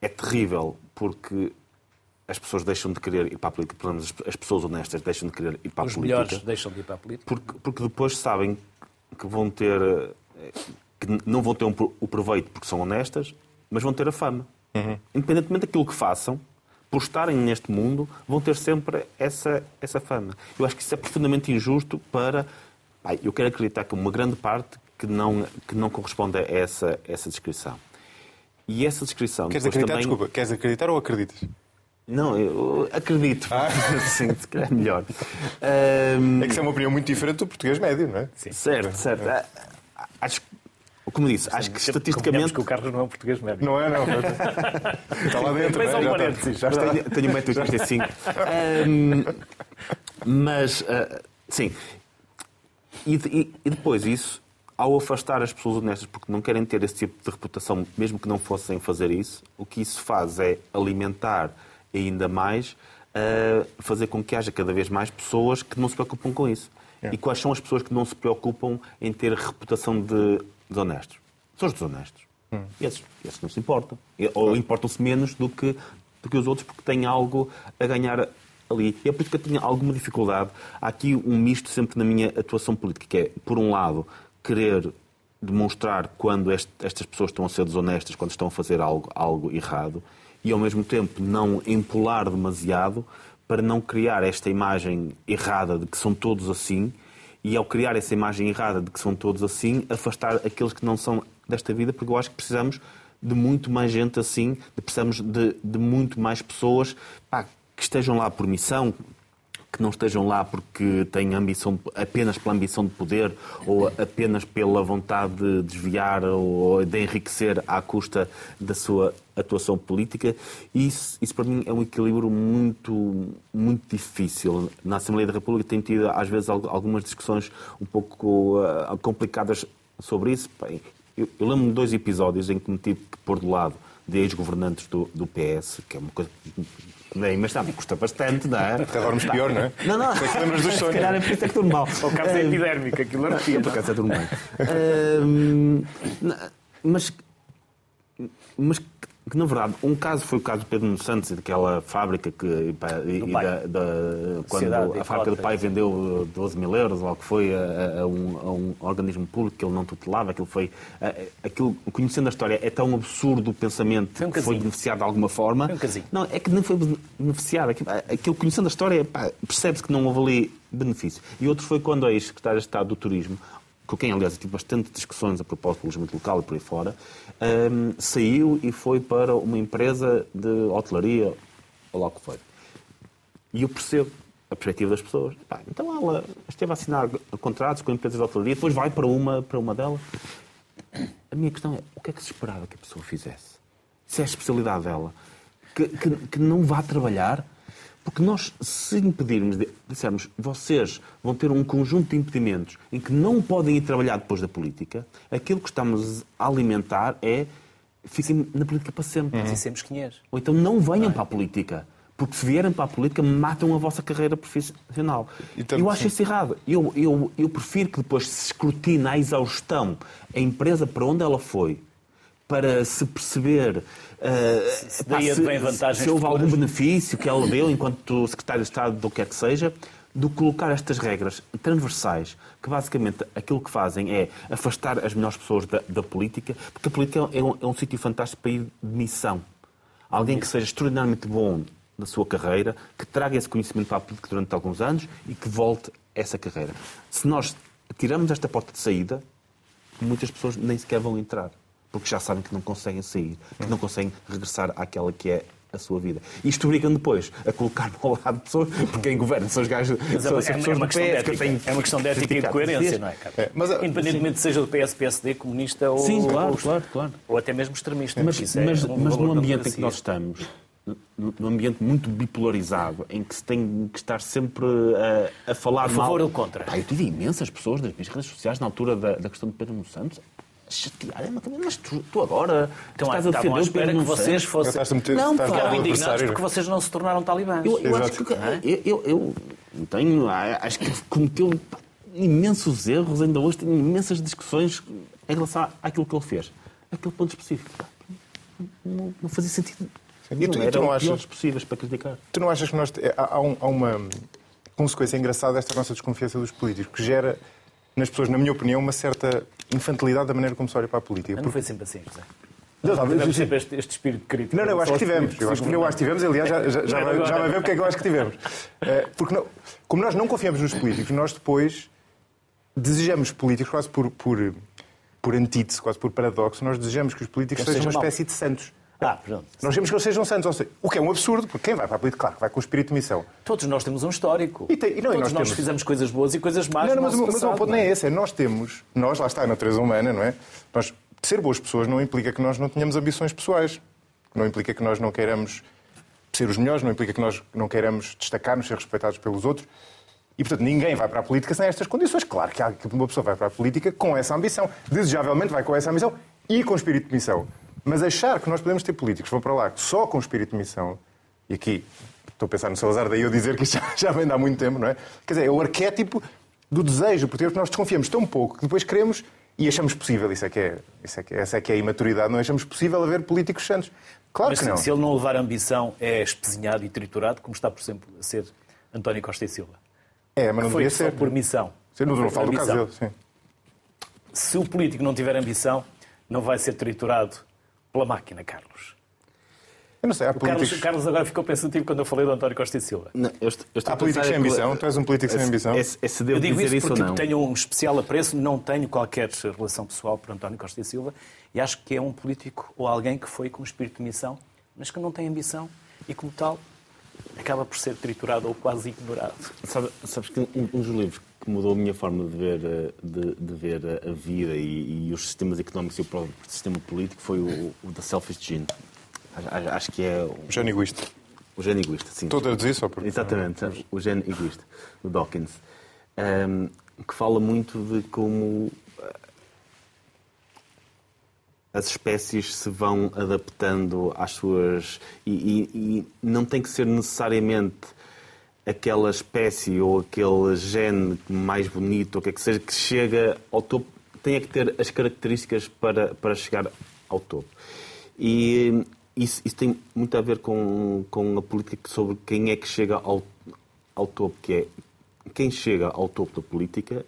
é terrível porque as pessoas deixam de querer ir para a política, as pessoas honestas deixam de querer ir para a Os política. Os melhores deixam de ir para a política. Porque, porque depois sabem que vão ter. que não vão ter um, o proveito porque são honestas, mas vão ter a fama. Uhum. Independentemente daquilo que façam, por estarem neste mundo, vão ter sempre essa, essa fama. Eu acho que isso é profundamente injusto para. Pai, eu quero acreditar que uma grande parte que não, que não corresponde a essa, essa descrição. E essa descrição. Queres acreditar? Também... Desculpa, queres acreditar ou acreditas? Não, eu acredito. Ah. Sim, se calhar é melhor. Um... É que isso é uma opinião muito diferente do português médio, não é? Sim. Certo, certo. É. Acho que como disse, acho que estatisticamente. que o Carlos não é um português médio. Não é, não. Está lá dentro. Depois é? um parênteses. Já tenho, tenho 1,85m. um, mas, uh, sim. E, e, e, depois isso, ao afastar as pessoas honestas porque não querem ter esse tipo de reputação, mesmo que não fossem fazer isso, o que isso faz é alimentar ainda mais, uh, fazer com que haja cada vez mais pessoas que não se preocupam com isso. É. E quais são as pessoas que não se preocupam em ter reputação de desonestos. São os desonestos. Hum. Esses, esses não se importam. Ou importam-se menos do que, do que os outros porque têm algo a ganhar ali. E é por isso que eu tinha alguma dificuldade. Há aqui um misto sempre na minha atuação política, que é, por um lado, querer demonstrar quando este, estas pessoas estão a ser desonestas, quando estão a fazer algo, algo errado, e ao mesmo tempo não empolar demasiado para não criar esta imagem errada de que são todos assim e ao criar essa imagem errada de que são todos assim, afastar aqueles que não são desta vida, porque eu acho que precisamos de muito mais gente assim, precisamos de, de muito mais pessoas pá, que estejam lá por missão, que não estejam lá porque têm ambição, apenas pela ambição de poder ou apenas pela vontade de desviar ou de enriquecer à custa da sua atuação política. Isso, isso para mim é um equilíbrio muito, muito difícil. Na Assembleia da República tem tido às vezes algumas discussões um pouco uh, complicadas sobre isso. Eu, eu lembro-me de dois episódios em que me tive que pôr de lado de ex-governantes do, do PS, que é uma coisa nem, mas sabe, custa bastante, não é? Até dormes pior, não é? Não, não. Depois lembras dos sonhos. Se calhar é por isso é que tudo mal. O caso é epidérmico, aquilo arrepia. Por acaso é tudo bem. Uh, mas, mas que na verdade, um caso foi o caso do Pedro Santos e daquela fábrica que. E, da, da, quando a fábrica do pai vendeu 12 mil euros, ou o que foi, a, a, um, a, um, organismo público que ele não tutelava, aquilo foi. Aquilo, conhecendo a história, é tão absurdo o pensamento foi um que foi beneficiado de alguma forma. Foi um casinho. Não, é que nem foi beneficiado. Aquilo, aquilo conhecendo a história, percebe-se que não houve ali benefício. E outro foi quando a ex-secretária de Estado do Turismo com quem, aliás, tive bastante discussões a propósito do alojamento local e por aí fora, um, saiu e foi para uma empresa de hotelaria, ou lá que foi. E eu percebo a perspectiva das pessoas. Pá, então ela esteve a assinar contratos com empresas de hotelaria, depois vai para uma, para uma delas. A minha questão é, o que é que se esperava que a pessoa fizesse? Se é a especialidade dela, que, que, que não vá trabalhar porque nós, se impedirmos, dissermos, vocês vão ter um conjunto de impedimentos em que não podem ir trabalhar depois da política, aquilo que estamos a alimentar é fiquem na política para sempre. Uhum. Assim mesquinhas. Ou então não venham para a política. Porque se vierem para a política, matam a vossa carreira profissional. eu acho isso errado. Eu, eu, eu prefiro que depois se escrutine à exaustão a empresa para onde ela foi, para se perceber uh, se, pá, se, se houve algum benefício que ela deu enquanto secretário de Estado do que quer que seja, do colocar estas regras transversais, que basicamente aquilo que fazem é afastar as melhores pessoas da, da política, porque a política é um, é um sítio fantástico para ir de missão. Alguém que seja extraordinariamente bom na sua carreira, que traga esse conhecimento para a política durante alguns anos e que volte essa carreira. Se nós tiramos esta porta de saída, muitas pessoas nem sequer vão entrar porque já sabem que não conseguem sair, que não conseguem regressar àquela que é a sua vida. Isto obrigam depois a colocar no lado de pessoas, porque quem governa são os gajos, mas são é, as pessoas é uma PS, que têm... É uma questão de ética e de coerência, não é, cara? É, mas, Independentemente sim. seja do PS, PSD, comunista ou... Sim, claro, ou, claro, claro. Ou até mesmo extremista. Mas, mas, é um mas no ambiente em que nós estamos, num ambiente muito bipolarizado, em que se tem que estar sempre a, a falar a favor mal... ou contra. Pá, eu tive imensas pessoas das minhas redes sociais na altura da, da questão de Pedro Santos chatear. Mas tu, tu agora então, estás a defender o Pedro que vocês fossem... Não, ficaram indignados porque vocês não se tornaram talibãs. Eu, eu acho que... Eu, eu, eu tenho... Acho que cometeu imensos erros. Ainda hoje tenho imensas discussões em relação àquilo que ele fez. Aquele ponto específico. Não, não fazia sentido. E tu, não, tu não achas, possíveis para criticar. Tu não achas que nós, há, um, há uma consequência engraçada desta nossa desconfiança dos políticos, que gera nas pessoas, na minha opinião, uma certa infantilidade da maneira como se olha para a política. Não foi sempre assim, José. Não, talvez sempre este, este, espírito crítico. Não, não, eu acho que tivemos. Eu acho, eu acho que tivemos, aliás, já, já, já, vai, já vai ver porque é que eu acho que tivemos. Eh, porque, não, como nós não confiamos nos políticos, nós depois desejamos políticos quase por, por, por antítese, quase por paradoxo, nós desejamos que os políticos sejam uma espécie de santos. Ah, pronto. Nós queremos que eles sejam santos. Seja, o que é um absurdo, porque quem vai para a política, claro, vai com o espírito de missão. Todos nós temos um histórico. E tem, e não, Todos nós, nós temos... fizemos coisas boas e coisas más. Não, não mas, mas o ponto não é esse. É nós temos, nós, lá está, a natureza humana, não é? Nós, ser boas pessoas não implica que nós não tenhamos ambições pessoais. Não implica que nós não queiramos ser os melhores, não implica que nós não queiramos destacar-nos, ser respeitados pelos outros. E, portanto, ninguém vai para a política sem estas condições. Claro que, que uma pessoa vai para a política com essa ambição. Desejavelmente vai com essa ambição e com espírito de missão. Mas achar que nós podemos ter políticos que vão para lá só com espírito de missão, e aqui estou a pensar no Salazar, daí eu dizer que isto já vem de há muito tempo, não é? Quer dizer, é o arquétipo do desejo por porque nós desconfiamos tão pouco que depois queremos e achamos possível, isso é que é, isso é, que, essa é que é a imaturidade, não achamos possível haver políticos santos. Claro Mas que não. se ele não levar ambição, é espezinhado e triturado, como está, por exemplo, a ser António Costa e Silva. É, mas não foi devia ser. por missão. Sim, não, não falo do caso dele, sim. Se o político não tiver ambição, não vai ser triturado pela máquina, Carlos. Eu não sei, há o políticos... Carlos, Carlos agora ficou pensativo quando eu falei do António Costa e Silva. Não, eu estou, eu estou há políticos sem ambição? Tu és um político sem ambição? É, é se devo eu digo dizer isso porque isso tenho um especial apreço, não tenho qualquer relação pessoal por António Costa e Silva e acho que é um político ou alguém que foi com espírito de missão, mas que não tem ambição e, como tal, acaba por ser triturado ou quase ignorado. Sabe, sabes que um, um dos livros que mudou a minha forma de ver, eh, de, de ver a vida e, e, os sistemas económicos e o próprio sistema político foi o, o The Selfish Gene. Acho, que é... O gene egoísta. O gene egoísta, sim. Estou a traduzir só porque... Exatamente, o gene egoísta, do Dawkins. Um, que fala muito de como as espécies se vão adaptando às suas. E, e, e, não tem que ser necessariamente aquela espécie ou aquele gene mais bonito, ou o que é que seja, que chega ao topo, tem que ter as características para, para chegar ao topo. E isso, isso tem muito a ver com, com a política sobre quem é que chega ao, ao topo, que é quem chega ao topo da política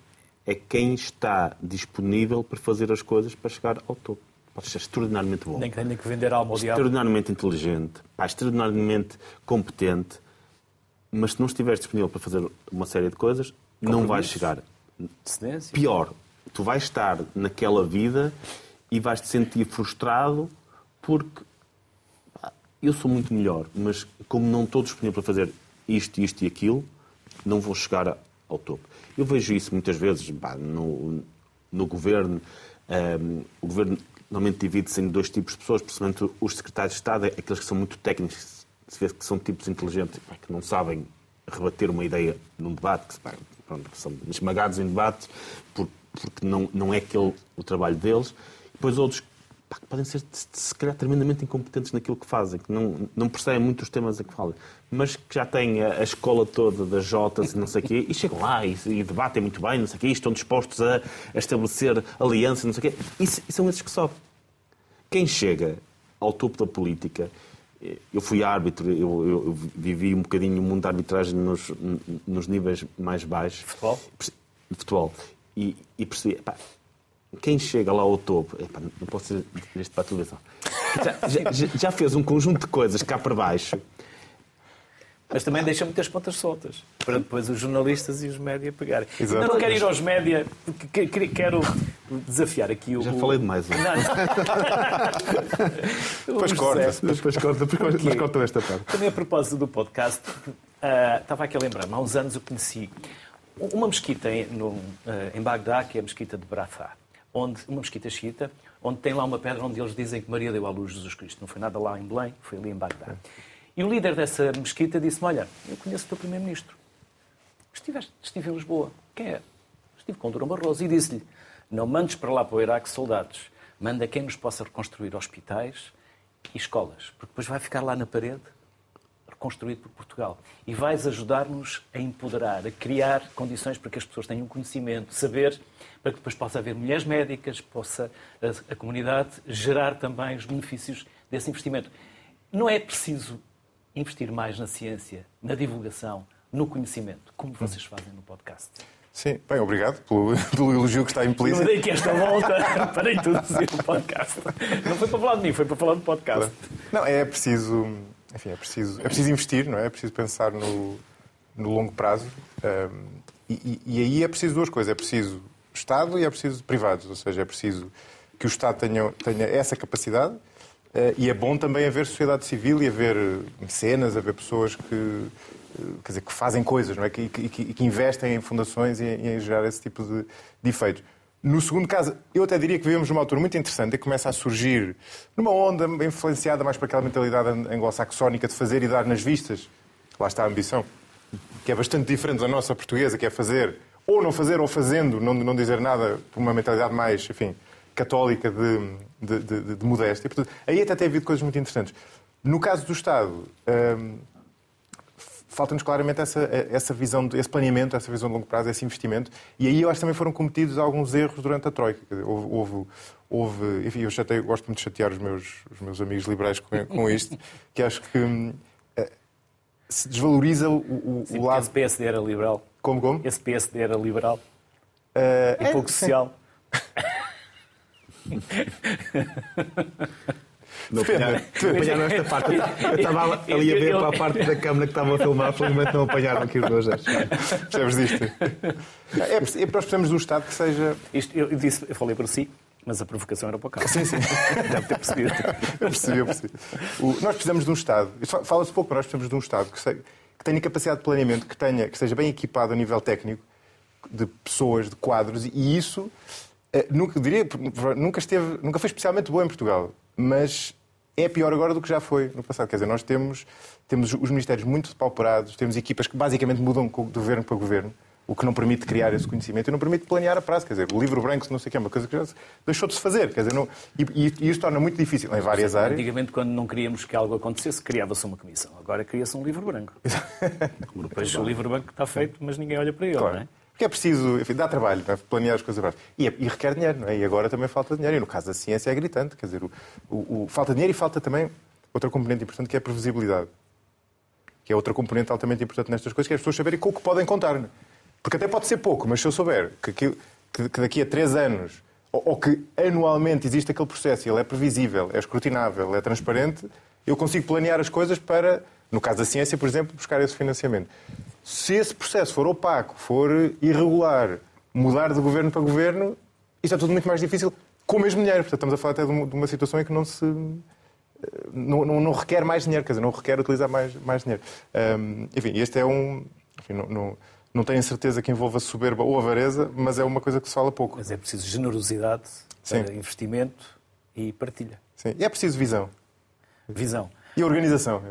é quem está disponível para fazer as coisas para chegar ao topo pode ser extraordinariamente bom. Nem que tenha que vender alma ao Extraordinariamente inteligente, pá, extraordinariamente competente, mas se não estiveres disponível para fazer uma série de coisas, não vais chegar. Cedência. Pior, tu vais estar naquela vida e vais te sentir frustrado porque pá, eu sou muito melhor, mas como não estou disponível para fazer isto, isto e aquilo, não vou chegar ao topo. Eu vejo isso muitas vezes pá, no, no governo. Um, o governo normalmente divide-se em dois tipos de pessoas, principalmente os secretários de Estado, é aqueles que são muito técnicos, se vê que são tipos inteligentes, que não sabem rebater uma ideia num debate, que, pronto, que são esmagados em debates, porque não, não é aquele o trabalho deles. Depois outros pá, que podem ser, se calhar, tremendamente incompetentes naquilo que fazem, que não, não percebem muito os temas a que falam, mas que já têm a, a escola toda das Jotas e não sei o quê, e chegam lá e, e, debatem muito bem, não sei o quê, e estão dispostos a, a estabelecer alianças, não sei o quê. E, e são esses que sobem. Quem chega ao topo da política eu fui árbitro, eu, eu, vivi um bocadinho o mundo da arbitragem nos, nos níveis mais baixos. Futebol? Futebol. E, e percebi, pá, quem chega lá ao topo, epá, não posso dizer isto para a televisão, já, já, já, fez um conjunto de coisas cá para baixo. Mas também deixa muitas pontas soltas para depois os jornalistas e os média pegarem. Exato. Não, não quero ir aos média, porque quero desafiar aqui o. Já falei demais. Não, não. depois corta, depois corta, depois corta esta parte. Também a propósito do podcast, uh, estava aqui a lembrar-me, há uns anos eu conheci uma mesquita em, no, uh, em Bagdá, que é a mesquita de Brafá onde, uma mesquita xiita, onde tem lá uma pedra onde eles dizem que Maria deu à luz Jesus Cristo. Não foi nada lá em Belém, foi ali em Bagdá. E o líder dessa mesquita disse-me, olha, eu conheço o teu primeiro-ministro. Estiveste, estive em Lisboa. Quem é? Estive com Durão Barroso e disse-lhe, não mandes para lá para o Iraque soldados, manda quem nos possa reconstruir hospitais e escolas, porque depois vai ficar lá na parede construído por Portugal. E vais ajudar-nos a empoderar, a criar condições para que as pessoas tenham conhecimento, saber, para que depois possa haver mulheres médicas, possa a, a comunidade gerar também os benefícios desse investimento. Não é preciso investir mais na ciência, na divulgação, no conhecimento, como vocês fazem no podcast. Sim, bem, obrigado pelo, pelo elogio que está implícito. Eu dei que esta volta para introduzir o podcast. Não foi para falar de mim, foi para falar do podcast. Não, é preciso enfim, é preciso, é preciso investir, não é? É preciso pensar no, no longo prazo. Um, e, e, aí é preciso duas coisas. É preciso Estado e é preciso privados. Ou seja, é preciso que o Estado tenha, tenha essa capacidade uh, e é bom também haver sociedade civil e haver mecenas, haver pessoas que, quer dizer, que fazem coisas, não é? Que, que, que investem em fundações e em, em gerar esse tipo de, de efeitos. No segundo caso, eu até diria que vivemos numa altura muito interessante, que começa a surgir numa onda influenciada mais por aquela mentalidade anglo-saxónica de fazer e dar nas vistas. Lá está a ambição, que é bastante diferente da nossa portuguesa, que é fazer ou não fazer ou fazendo, não, não dizer nada, por uma mentalidade mais, enfim, católica de, de, de, de modéstia. Portanto, aí até tem havido coisas muito interessantes. No caso do Estado, hum, falta-nos claramente essa, essa visão, esse planeamento, essa visão de longo prazo, esse investimento. E aí eu acho que também foram cometidos alguns erros durante a Troika. Houve, houve, houve enfim, eu chatei, gosto muito de chatear os meus, os meus amigos liberais com, com isto, que acho que hum, eh, se desvaloriza o, o, sim, o lado... Esse PSD era liberal. Como, como? Esse PSD era liberal. Uh, e é, pouco social. Não apanharam esta parte. Eu estava ali a ver para a parte da câmara que estava a filmar, felizmente não apanharam aqui os dois. Percebes disto? É, é, nós precisamos de um Estado que seja. Isto, eu, disse, eu falei para si, Mas a provocação era para o Carlos. Sim, sim. Deve ter percebido. Eu percebi, eu percebi. O, nós precisamos de um Estado, fala-se pouco, mas nós precisamos de um Estado que, se, que tenha capacidade de planeamento, que, tenha, que esteja bem equipado a nível técnico, de pessoas, de quadros, e isso eh, nunca, diria, nunca, esteve, nunca foi especialmente bom em Portugal, mas é pior agora do que já foi no passado. Quer dizer, nós temos, temos os ministérios muito depauperados, temos equipas que basicamente mudam de governo para governo, o que não permite criar esse conhecimento e não permite planear a prazo. Quer dizer, o livro branco, não sei o que, é uma coisa que já deixou de se fazer. Quer dizer, não, e, e, isso torna muito difícil em várias Sim, áreas. Antigamente, quando não queríamos que algo acontecesse, criava-se uma comissão. Agora cria-se um livro branco. Depois o livro branco está feito, mas ninguém olha para ele, Claro. não é? Porque é preciso, enfim, dá trabalho, é? planear as coisas. E, e requer dinheiro, não é? E agora também falta dinheiro. E no caso da ciência é gritante. Quer dizer, o, o- o- falta dinheiro e falta também outra componente importante que é a previsibilidade. Que é outra componente altamente importante nestas coisas, que é as pessoas saberem com o que podem contar. é? Porque até pode ser pouco, mas se eu souber que, que- que daqui a três anos, ou, que anualmente existe aquele processo ele é previsível, é escrutinável, é transparente, eu consigo planear as coisas para, no caso da ciência, por exemplo, buscar esse financiamento. Se esse processo for opaco, for irregular, mudar de governo para governo, isto é tudo muito mais difícil com o mesmo dinheiro. Portanto, estamos a falar até de uma, de uma situação em que não se. eh, Não, não- não requer mais dinheiro, quer dizer, não requer utilizar mais, mais dinheiro. Hum, enfim, este é um. Enfim, não, não, não tenho certeza que envolva soberba ou avareza, mas é uma coisa que se fala pouco. Mas é preciso generosidade Sim. investimento e partilha. Sim. E é preciso visão. Visão. E organização.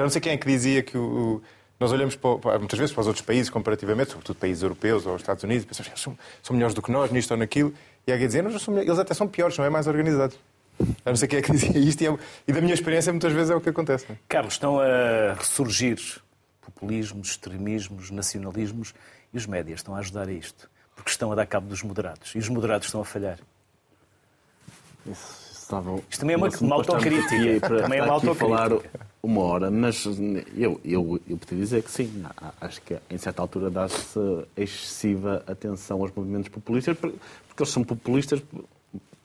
Já não sei quem é que dizia que o, o- nós olhamos para, muitas vezes para os outros países comparativamente, sobretudo países europeus ou Estados Unidos, e pensamos que eles são, são melhores do que nós nisto ou naquilo, e há quem dizer, "Não, eles, são melhores." eles até são piores, não é mais organizados. Já não sei quem é que dizia isto, e, é- e da minha experiência muitas vezes é o que acontece. não é? Carlos, estão a ressurgir populismos, extremismos, nacionalismos e os médias estão a ajudar a isto. Porque estão a dar cabo dos moderados. E os moderados estão a falhar. Isso estava- Isto também é uma- uma autocrítica. para Também é uma a falar autocrítica. Uma hora, mas eu, eu, eu podia dizer que sim. Acho que em certa altura dá-se excessiva atenção aos movimentos populistas, porque eles são populistas por-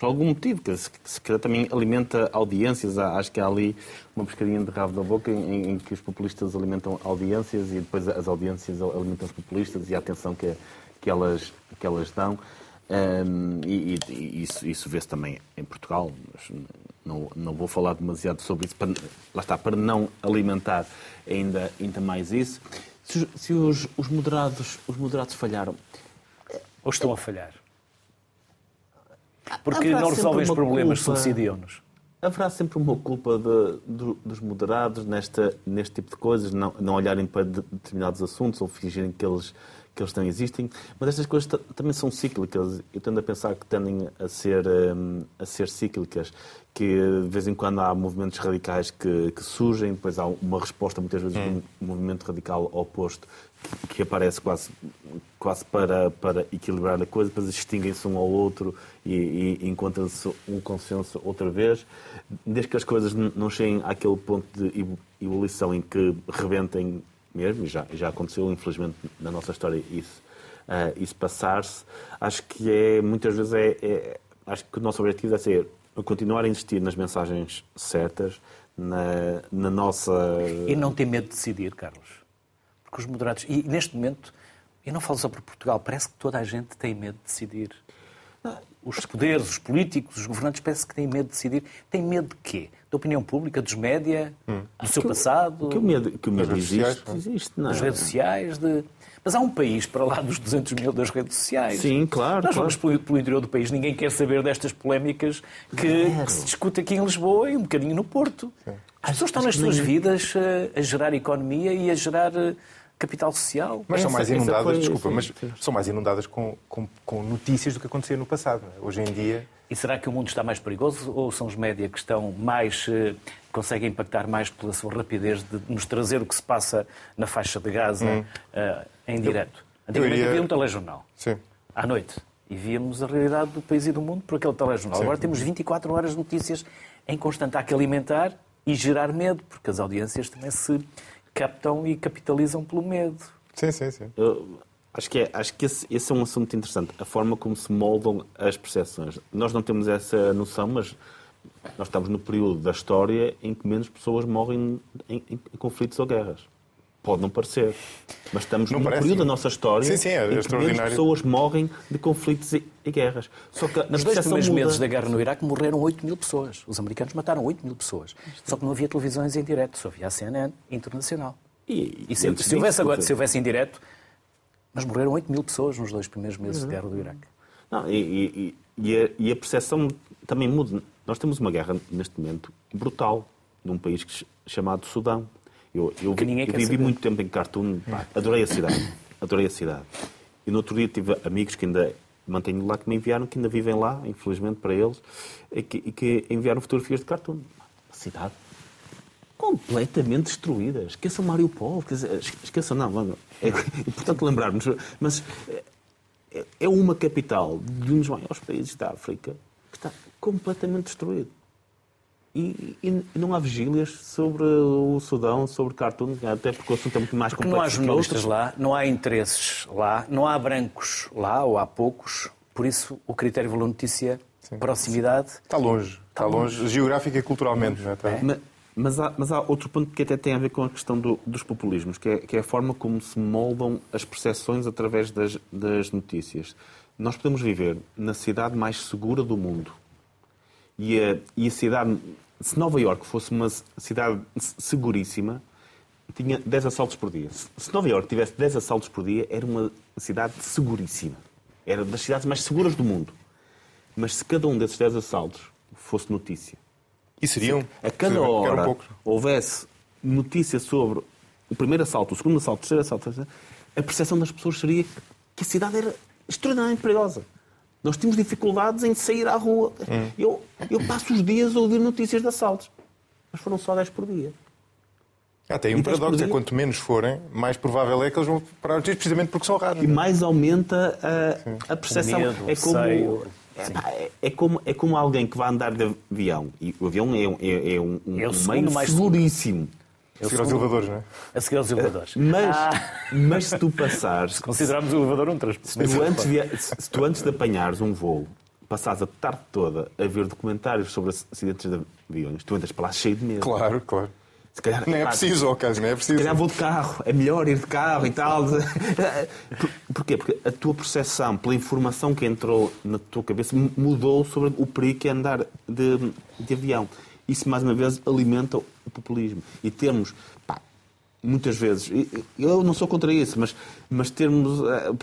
algum motivo, que se, calhar também alimenta audiências. Acho que há ali uma pescadinha de rabo da boca em, em que os populistas alimentam audiências e depois as audiências alimentam os populistas e a atenção que, que, elas, que elas dão. E, e- e isso, isso vê-se também em Portugal, mas não, não vou falar demasiado sobre isso, para, lá está, para não alimentar ainda, ainda mais isso. Se, os- se os, os moderados, os moderados falharam, Ou estão a falhar. Porque Haverá não resolvem os problemas, subsidiam-nos. haverá sempre uma culpa de- do- dos moderados nesta, neste tipo de coisas, não, não olharem para de- determinados assuntos ou fingirem que eles, que eles não existem. Mas estas coisas ta- também são cíclicas. Eu tendo a pensar que tendem a ser, hum, a ser cíclicas, que de vez em quando há movimentos radicais que, que surgem, depois há uma resposta, muitas vezes, de um movimento radical oposto que, que aparece quase, quase para, para equilibrar a coisa, depois extinguem-se um ao outro e, e encontra-se um consenso outra vez. Desde que as coisas não cheguem àquele ponto de ebu- ebulição em que rebentem mesmo, e já, já aconteceu, infelizmente, na nossa história isso, ah, isso passar-se, acho que é, muitas vezes, é, é- acho que o nosso objetivo é ser continuar a insistir nas mensagens certas, na, na nossa... E não ter medo de decidir, Carlos. Porque os moderados. E neste momento, eu não falo só por Portugal, parece que toda a gente tem medo de decidir. Os poderes, os políticos, os governantes parece que têm medo de decidir. Tem medo de quê? Da opinião pública, dos média, do seu passado, Que o medo, que o medo redes existe, sociais, não é? existe, não é? das redes sociais. De... Mas há um país para lá dos 200 mil das redes sociais. Sim, claro, Nós claro. vamos pelo, pelo interior do país, ninguém quer saber destas polémicas que, que se discute aqui em Lisboa e um bocadinho no Porto. As pessoas estão nas suas vidas eh, a, gerar economia e a gerar eh, capital social. Mas são mais inundadas, desculpa, sim, mas sim. são mais inundadas com, com, com notícias do que acontecia no passado. não é? Hoje em dia. E será que o mundo está mais perigoso ou são os média que estão mais eh, conseguem impactar mais pela sua rapidez de nos trazer o que se passa na faixa de Gaza eh, em direto? Antigamente iria- havia um telejornal Sim. à noite e víamos a realidade do país e do mundo por aquele telejornal. Agora temos 24 horas de notícias em constante. Há que alimentar e gerar medo, porque as audiências também se captam e capitalizam pelo medo. Sim, sim, sim. Eu acho que, é, acho que esse, esse é um assunto interessante. A forma como se moldam as percepções. Nós não temos essa noção, mas nós estamos no período da história em que menos pessoas morrem em, em- em conflitos ou guerras. Pode não parecer. Mas estamos Não num parece. período da nossa história Sim, sim, é em que extraordinário. pessoas morrem de conflitos e, e guerras. Só que Nos dois primeiros muda. meses da guerra no Iraque morreram 8 mil pessoas. Os americanos mataram 8 mil pessoas. Só que não havia televisões em direto, só havia a CNN internacional. E, E se, antes se houvesse agora, se houvesse em direto, mas morreram 8 mil pessoas nos dois primeiros meses de guerra do Iraque. Não, e, e- e a, e a percepção também muda. Nós temos uma guerra, neste momento, brutal, num país chamado Sudão. Eu, eu, Que ninguém eu vivi saber. muito tempo em Khartoum, pá, adorei a cidade. Adorei a cidade. E no outro dia tive amigos que ainda mantenho lá, que me enviaram, que ainda vivem lá, infelizmente para eles, e que, e que enviaram fotografias de Khartoum. A cidade completamente destruída. Esqueçam Mariupol, esqueçam, não, não, é importante lembrarmos, mas é- é uma capital de um dos maiores países da África que está completamente destruído. E, e não há vigílias sobre o Sudão, sobre Khartoum, até porque o assunto é muito mais Porque não há complexo jornalistas lá, não há interesses lá, não há brancos lá, ou há poucos. Por isso, o critério valor notícia, proximidade, Está longe. Está longe, geográfica e culturalmente. Não é? Está- Ma- Mas há, mas há outro ponto que até tem a ver com a questão do- dos populismos, que é, que é a forma como se moldam as percepções através das, das notícias. Nós podemos viver na cidade mais segura do mundo. E a, e a cidade, se Nova Iorque fosse uma cidade se- seguríssima, tinha 10 assaltos por dia. Se- Se Nova Iorque tivesse 10 assaltos por dia, era uma cidade seguríssima. Era das cidades mais seguras do mundo. Mas se cada um desses 10 assaltos fosse notícia, E seriam? a cada hora poucos. houvesse notícia sobre o primeiro assalto, o segundo assalto, o terceiro assalto, a percepção das pessoas seria que a cidade era extremamente perigosa. Nós tínhamos dificuldades em sair à rua. Hum. Eu, eu passo os dias a ouvir notícias de assaltos. Mas foram só 10 por dia. Ah, tem um paradoxo, é quanto menos forem, mais provável é que eles vão parar os dias precisamente porque são raros. E mais aumenta a, a percepção. Medo, é como. É, é- como, é como alguém que vai andar de avião. E o avião é, um- é, é um, um É um meio mais seguríssimo. Eu Seguir aos elevadores, não é? a seguir aos elevadores. Mas, Ah, mas se tu passares, consideramos o elevador um transporte. se tu, antes de, se tu antes de apanhares um voo, passares a tarde toda a ver documentários sobre acidentes de aviões, tu entras para lá cheio de medo. Claro, claro. Se calhar, Nem é preciso, ao caso, nem é Se preciso. calhar vou de carro, é melhor ir de carro e tal. Por- Porquê? Porque a tua percepção, pela informação que entrou na tua cabeça, mudou sobre o perigo que é andar de, de avião. Isso, mais uma vez, alimenta o populismo. E termos, pá, muitas vezes, eu não sou contra isso, mas, mas termos eh,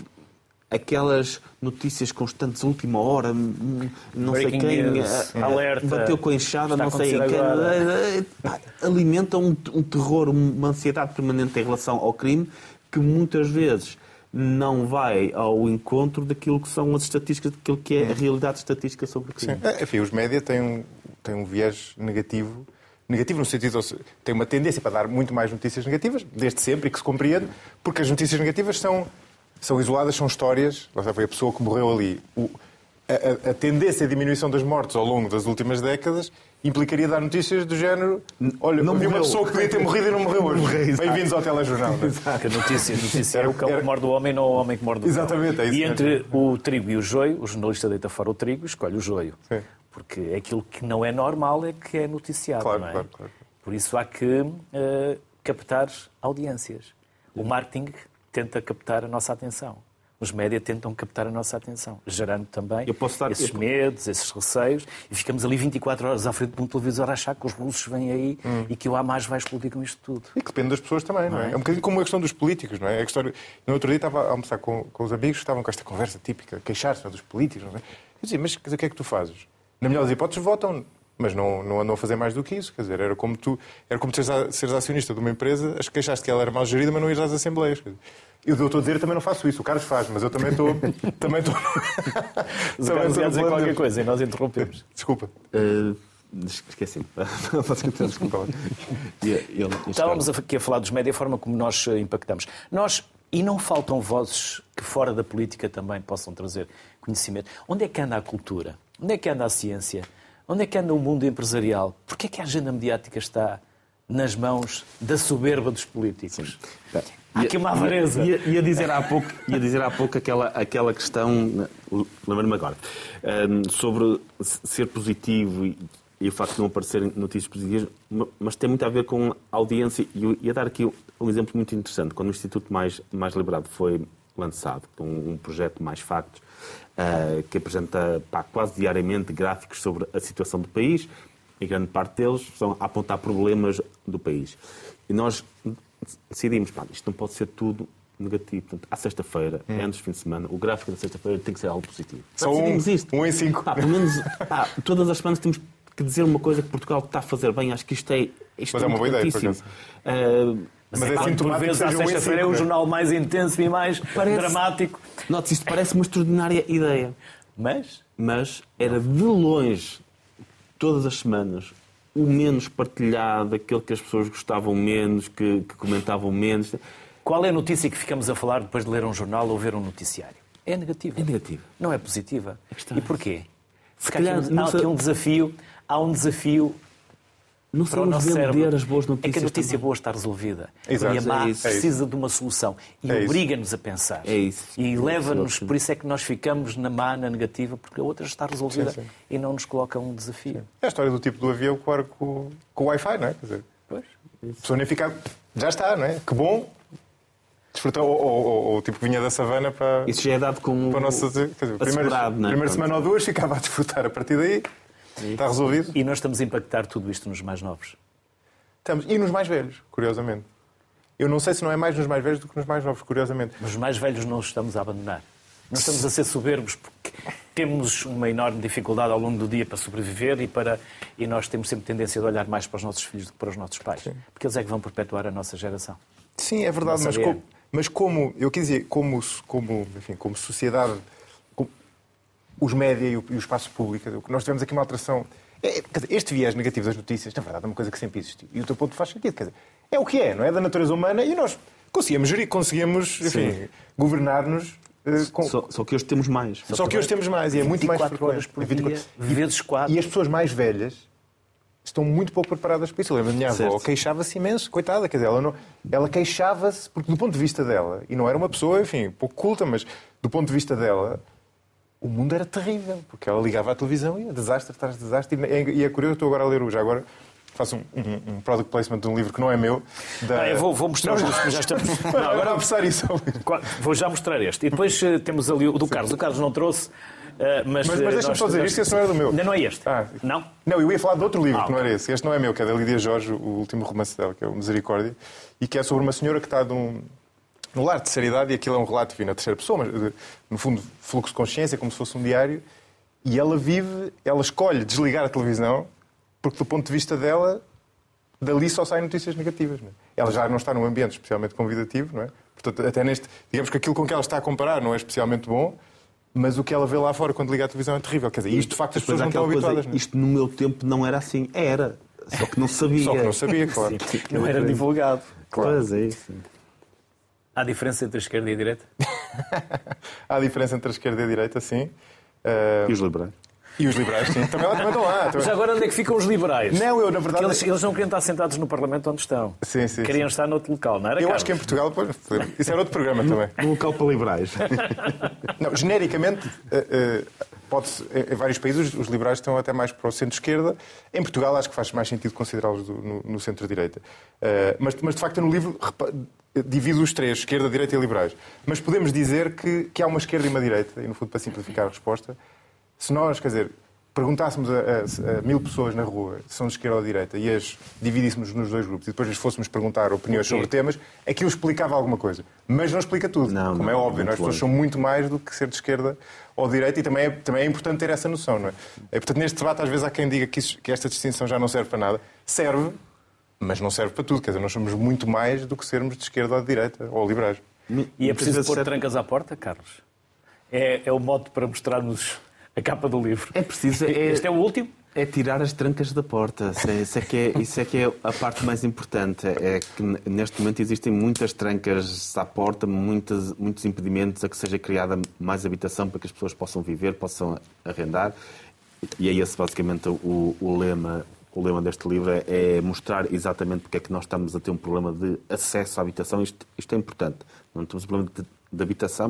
aquelas notícias constantes, última hora, não sei Breaking quem, news, eh, alerta, bateu com a enxada, não sei quem. Eh, pá, alimenta um, um terror, uma ansiedade permanente em relação ao crime que muitas vezes não vai ao encontro daquilo que são as estatísticas, daquilo que é a realidade estatística sobre o crime. Sim. É, Enfim, os média têm um, têm um viés negativo. Negativo no sentido, seja, tem uma tendência para dar muito mais notícias negativas, desde sempre, e que se compreende, porque as notícias negativas são, são isoladas, são histórias. Lá está, foi a pessoa que morreu ali. O- a- a tendência à diminuição das mortes ao longo das últimas décadas implicaria dar notícias do género. Olha, Não havia uma pessoa que podia ter morrido e não morreu hoje. exato. Bem-vindos ao telejornal. não é? Que a notícia, a notícia é o cão Era- que morde o homem, não o homem que morde o cão. Exatamente, é isso E entre o trigo e o joio, o jornalista deita fora o trigo e escolhe o joio. Sim. Porque aquilo que não é normal é que é noticiado, Claro, não é? claro, claro. Por isso há que eh, captar audiências. O marketing tenta captar a nossa atenção. Os média tentam captar a nossa atenção, gerando também dar- esses eu- medos, esses receios, e ficamos ali 24 horas à frente de um televisor a achar que os russos vêm aí Hum. e que o Hamas vai explodir com isto tudo. E que depende das pessoas também, não é? Não é? É um bocadinho como a questão dos políticos, não é? A história... No outro dia estava a almoçar com, com os amigos que estavam com esta conversa típica, queixar-se dos políticos, não é? Eu dizia, mas quer dizer, o que é que tu fazes? Na melhor das hipóteses, votam, mas não, não andam a fazer mais do que isso. Quer dizer, era como tu, era como tu seres, a- seres acionista de uma empresa, as queixaste que ela era mal gerida, mas não ires às assembleias. Quer dizer, Eu estou a dizer, também não faço isso. O Carlos faz, mas eu também estou. também estou. Carlos estou ia dizer qualquer coisa e nós interrompemos. Desculpa. Uh, Esqueci-me. Desculpa. Estávamos aqui a falar dos média, a forma como nós eh, impactamos. Nós, e não faltam vozes que fora da política também possam trazer conhecimento. Onde é que anda a cultura? Onde é que anda a ciência? Onde é que anda o mundo empresarial? Porquê é que a agenda mediática está nas mãos da soberba dos políticos? Há aqui uma avareza. Ia, ia dizer há pouco, ia dizer há pouco aquela, aquela questão, lembro-me agora, hum, sobre ser positivo e, e o facto de não aparecerem notícias positivas, mas tem muito a ver com a audiência. E eu ia dar aqui um exemplo muito interessante. Quando o Instituto Mais, mais Liberado foi lançado, com um projeto Mais Factos, uh, que apresenta pá, quase diariamente gráficos sobre a situação do país, e grande parte deles são a apontar problemas do país. E nós decidimos, pá, isto não pode ser tudo negativo. Portanto, à sexta-feira, hum. antes do fim de semana, o gráfico da sexta-feira tem que ser algo positivo. Só um, isto. um em cinco. Pá, pelo menos, pá, todas as semanas temos que dizer uma coisa que Portugal está a fazer bem. Acho que isto é, isto Mas é, é uma boa ideia, uh, mas, mas é, é sintomático vezes à sexta-feira é o jornal mais intenso e mais parece, dramático. Note, isto parece uma extraordinária ideia. Mas? Mas era de longe, todas as semanas, o menos partilhado, aquele que as pessoas gostavam menos, que, que comentavam menos. Qual é a notícia que ficamos a falar depois de ler um jornal ou ver um noticiário? É negativa. É negativa. Não é positiva. É e porquê? Se calhar, há aqui um desafio, há um desafio não para o nosso cérebro. as boas notícias. É que a notícia também. boa está resolvida. Exato. E a má é precisa é de uma solução. E é obriga-nos a pensar. É isso. E leva-nos, por isso é que nós ficamos na má, na negativa, porque a outra está resolvida sim, sim. e não nos coloca um desafio. Sim. É a história do tipo do avião com, com, com o Wi-Fi, não é? Quer dizer, pois. a pessoa nem fica. Já está, não é? Que bom, desfrutar, ou, ou, ou, o tipo vinha da savana para. Isso já é dado como. Para nossa, quer dizer, primeira, é? primeira semana ou duas ficava a desfrutar a partir daí. Está resolvido. E nós estamos a impactar tudo isto nos mais novos. Estamos. E nos mais velhos, curiosamente. Eu não sei se não é mais nos mais velhos do que nos mais novos, curiosamente. Mas os mais velhos não os estamos a abandonar. Não estamos a ser soberbos porque temos uma enorme dificuldade ao longo do dia para sobreviver e, para, e nós temos sempre tendência de olhar mais para os nossos filhos do que para os nossos pais. Sim. Porque eles é que vão perpetuar a nossa geração. Sim, é verdade, mas como, mas como, eu quis dizer, como, como, enfim, como sociedade, os média e o, e o espaço público, nós tivemos aqui uma alteração é, dizer, este viés negativo das notícias, na verdade, é uma coisa que sempre existiu. E o teu ponto faz sentido. Quer dizer, é o que é, não é? Da natureza humana e nós conseguimos gerir, conseguimos, enfim, governar-nos Uh, com... só, só, que hoje temos mais. Só, só que hoje temos mais e é muito mais frequente. horas por dia, vezes 4. E as pessoas mais velhas estão muito pouco preparadas para isso. Eu lembro da minha avó queixava-se imenso, coitada, quer dizer, ela, não... ela queixava-se, porque do ponto de vista dela, e não era uma pessoa, enfim, pouco culta, mas do ponto de vista dela, o mundo era terrível, porque ela ligava à televisão e desastre atrás de desastre. E é curioso, estou agora a ler já agora faço um, um, um, product placement de um livro que não é meu. Da... Ah, eu vou, vou mostrar os já estamos. Não, agora vou mostrar isso. Vou já mostrar este. E depois uh, temos ali o do Carlos. O Carlos não trouxe. Uh, mas, mas, mas deixa-me só dizer, isto esse não é do meu. Ainda não é este? Ah, não? Não, eu ia falar de outro livro ah, que não era esse. Este não é meu, que é da Lídia Jorge, o último romance dela, que é o Misericórdia, e que é sobre uma senhora que está de um, no lar de seriedade, e aquilo é um relato vindo na terceira pessoa, mas eh, no fundo, fluxo de consciência, como se fosse um diário, e ela vive, ela escolhe desligar a televisão, porque do ponto de vista dela, dali só saem notícias negativas. Não é? Ela já não está num ambiente especialmente convidativo, não é? Portanto, até neste, digamos que aquilo com que ela está a comparar não é especialmente bom, mas o que ela vê lá fora quando liga a televisão é terrível. Quer dizer, isto de facto as pessoas não estão habituadas. Coisa, é? Isto no meu tempo não era assim. Era. Só que não sabia. Só que não sabia, claro. Sim, não era divulgado. Claro. Pois é isso. Há diferença entre a esquerda e a direita? Há diferença entre a esquerda e a direita, sim. Uh... E os liberais? E os liberais, sim. Também, também estão lá. Também... Mas agora onde é que ficam os liberais? Não, eu, na verdade. Eles, eles, não queriam estar sentados no Parlamento onde estão. Sim, sim. Queriam sim. estar noutro local, não era? Eu Carlos? acho que em Portugal. Isso era outro programa também. Um local para liberais. Não, genericamente, uh, uh, pode em vários países os liberais estão até mais para o centro-esquerda. Em Portugal acho que faz mais sentido considerá-los no, no centro-direita. Uh, mas, mas, de facto, no livro divido os três, esquerda, direita e liberais. Mas podemos dizer que, que há uma esquerda e uma direita, e no fundo, para simplificar a resposta, se nós, quer dizer, perguntássemos a, a, a, mil pessoas na rua se são de esquerda ou de direita e as dividíssemos nos dois grupos e depois lhes fôssemos perguntar opiniões sobre temas, aquilo explicava alguma coisa. Mas não explica tudo, não, como é não, é óbvio. As pessoas são muito mais do que ser de esquerda ou de direita e também é, também é importante ter essa noção, não é? é portanto, neste debate, às vezes há quem diga que, isso, que esta distinção já não serve para nada. Serve, mas não serve para tudo. Quer dizer, nós somos muito mais do que sermos de esquerda ou de direita, ou liberais. E é preciso pôr trancas à porta, Carlos? É, é o modo para mostrarmos a capa do livro. É preciso. É, este é o último? É tirar as trancas da porta. Isso é, que é, isso é que é a parte mais importante. É que neste momento existem muitas trancas à porta, muitas, muitos impedimentos a que seja criada mais habitação para que as pessoas possam viver, possam arrendar. E é esse basicamente o, o lema o lema deste livro é, é, mostrar exatamente porque é que nós estamos a ter um problema de acesso à habitação. Isto, isto é importante. Não temos um problema de, de habitação,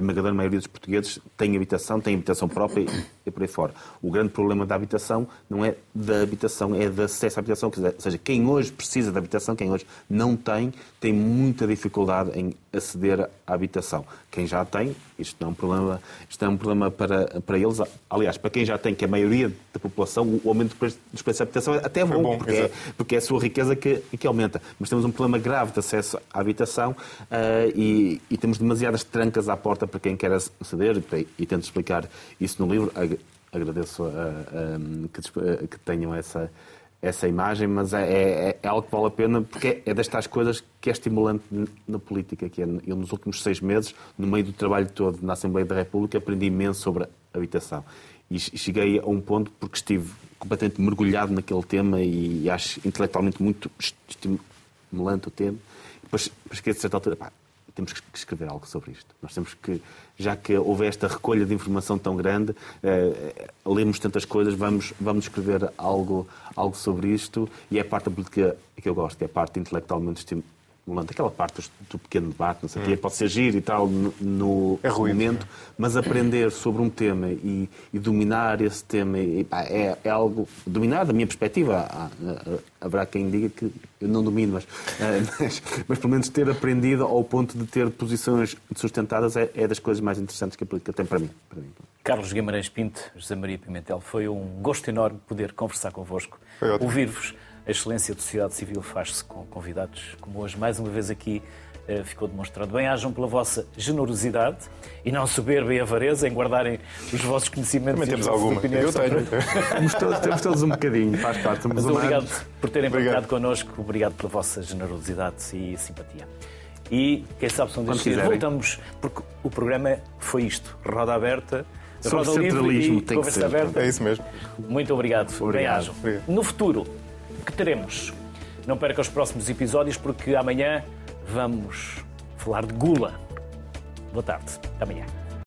esmagadora maioria dos portugueses tem habitação, tem habitação própria e por aí fora. O grande problema da habitação não é da habitação, é de acesso à habitação. Ou seja, quem hoje precisa de habitação, quem hoje não tem, tem muita dificuldade em aceder à habitação. Quem já tem, isto não é um problema, isto é um problema para, para eles. Aliás, para quem já tem, que é a maioria da população, o aumento dos preços da habitação é até bom, bom porque, é, porque é a sua riqueza que, que aumenta. Mas temos um problema grave de acesso à habitação uh, e, e, temos demasiadas trancas à porta para quem quer aceder e, e tento explicar isso no livro. Agradeço uh, uh, que, que tenham essa essa imagem, mas é, é, é, algo que vale a pena porque é destas coisas que é estimulante na política. Que é, eu, nos últimos seis meses, no meio do trabalho todo na Assembleia da República, aprendi imenso sobre habitação. E cheguei a um ponto porque estive completamente mergulhado naquele tema e acho intelectualmente muito estimulante o tema. Depois, depois que a certa altura, pá, temos que escrever algo sobre isto. Nós temos que, já que houve esta recolha de informação tão grande, eh, lemos tantas coisas, vamos, vamos escrever algo, algo sobre isto e é a parte da política que eu gosto, é a parte intelectualmente estimulante. Aquela parte do pequeno debate, não sei hum. pode ser giro e tal no, no é ruim, momento, mas aprender sobre um tema e, e dominar esse tema e, pá, é, é, algo. Dominar, da minha perspectiva, há, haverá quem diga que eu não domino, mas, eh, mas, mas, pelo menos ter aprendido ao ponto de ter posições sustentadas é, é das coisas mais interessantes que a política tem para mim. Para mim. Carlos Guimarães Pinto, José Maria Pimentel, foi um gosto enorme poder conversar convosco, ouvir-vos. A excelência da sociedade civil faz-se com convidados como hoje, mais uma vez aqui eh, ficou demonstrado. Bem-ajam pela vossa generosidade e não soberba e avareza em guardarem os vossos conhecimentos Também temos alguma. Eu tenho. temos, todos, temos todos um bocadinho, faz parte. Mas obrigado por terem partilhado connosco, obrigado pela vossa generosidade e simpatia. E quem sabe são destes dias voltamos, porque o programa foi isto: roda aberta. Sobre roda livre e tem conversa que ser. aberta. É isso mesmo. Muito obrigado. Obrigado. Bem-ajam. No futuro, que teremos. Não perca os próximos episódios, porque amanhã vamos falar de gula. Boa tarde. Até amanhã.